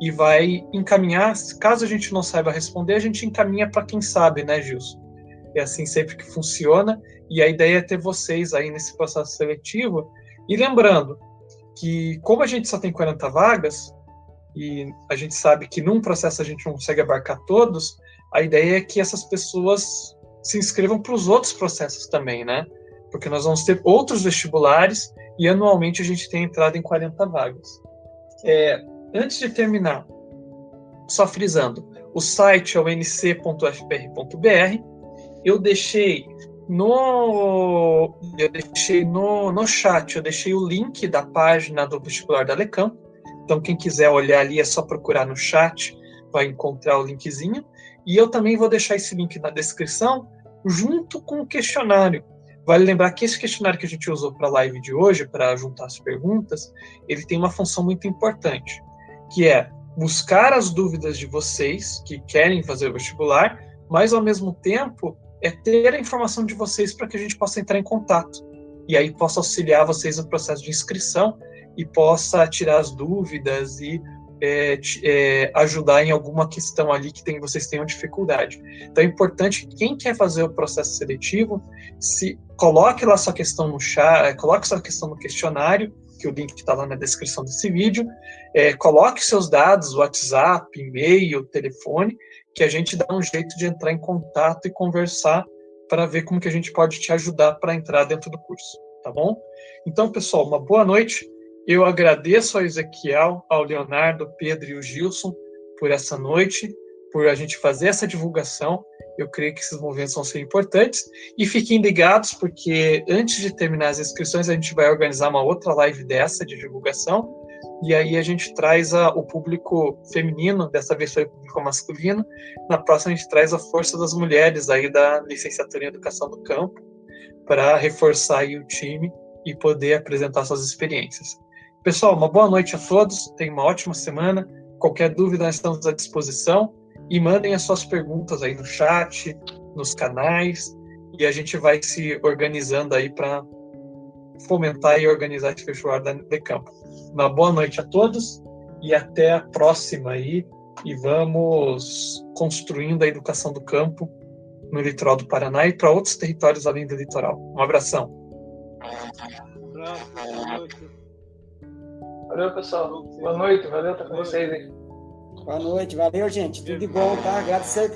Speaker 1: e vai encaminhar. Caso a gente não saiba responder, a gente encaminha para quem sabe, né, Gilson? É assim sempre que funciona. E a ideia é ter vocês aí nesse processo seletivo. E lembrando que, como a gente só tem 40 vagas, e a gente sabe que num processo a gente não consegue abarcar todos, a ideia é que essas pessoas se inscrevam para os outros processos também, né? Porque nós vamos ter outros vestibulares e anualmente a gente tem entrada em 40 vagas. É, antes de terminar, só frisando, o site é o nc.fpr.br. Eu deixei no eu deixei no, no chat, eu deixei o link da página do vestibular da Lecam. Então quem quiser olhar ali é só procurar no chat, vai encontrar o linkzinho. E eu também vou deixar esse link na descrição, junto com o questionário. Vale lembrar que esse questionário que a gente usou para a live de hoje, para juntar as perguntas, ele tem uma função muito importante, que é buscar as dúvidas de vocês que querem fazer o vestibular, mas ao mesmo tempo é ter a informação de vocês para que a gente possa entrar em contato e aí possa auxiliar vocês no processo de inscrição e possa tirar as dúvidas e é, é, ajudar em alguma questão ali que tem, vocês tenham dificuldade. Então é importante que quem quer fazer o processo seletivo se coloque lá sua questão no chat, é, coloque sua questão no questionário, que o link está lá na descrição desse vídeo, é, coloque seus dados, WhatsApp, e-mail, telefone, que a gente dá um jeito de entrar em contato e conversar para ver como que a gente pode te ajudar para entrar dentro do curso, tá bom? Então, pessoal, uma boa noite. Eu agradeço ao Ezequiel, ao Leonardo, Pedro e o Gilson por essa noite, por a gente fazer essa divulgação. Eu creio que esses movimentos vão ser importantes. E fiquem ligados, porque antes de terminar as inscrições, a gente vai organizar uma outra live dessa de divulgação. E aí a gente traz a, o público feminino, dessa vez foi o público masculino. Na próxima a gente traz a força das mulheres aí da licenciatura em educação do campo para reforçar aí o time e poder apresentar suas experiências. Pessoal, uma boa noite a todos, tenham uma ótima semana. Qualquer dúvida, nós estamos à disposição. E mandem as suas perguntas aí no chat, nos canais. e a gente vai se organizando aí para fomentar e organizar esse festival de campo. Uma boa noite a todos e até a próxima aí e vamos construindo a educação do campo no litoral do Paraná e para outros territórios além do litoral. Um abração.
Speaker 3: Valeu, pessoal. Boa noite, valeu estar com vocês aí.
Speaker 5: Boa noite, valeu, gente. Tudo de bom, tá? Agradecer,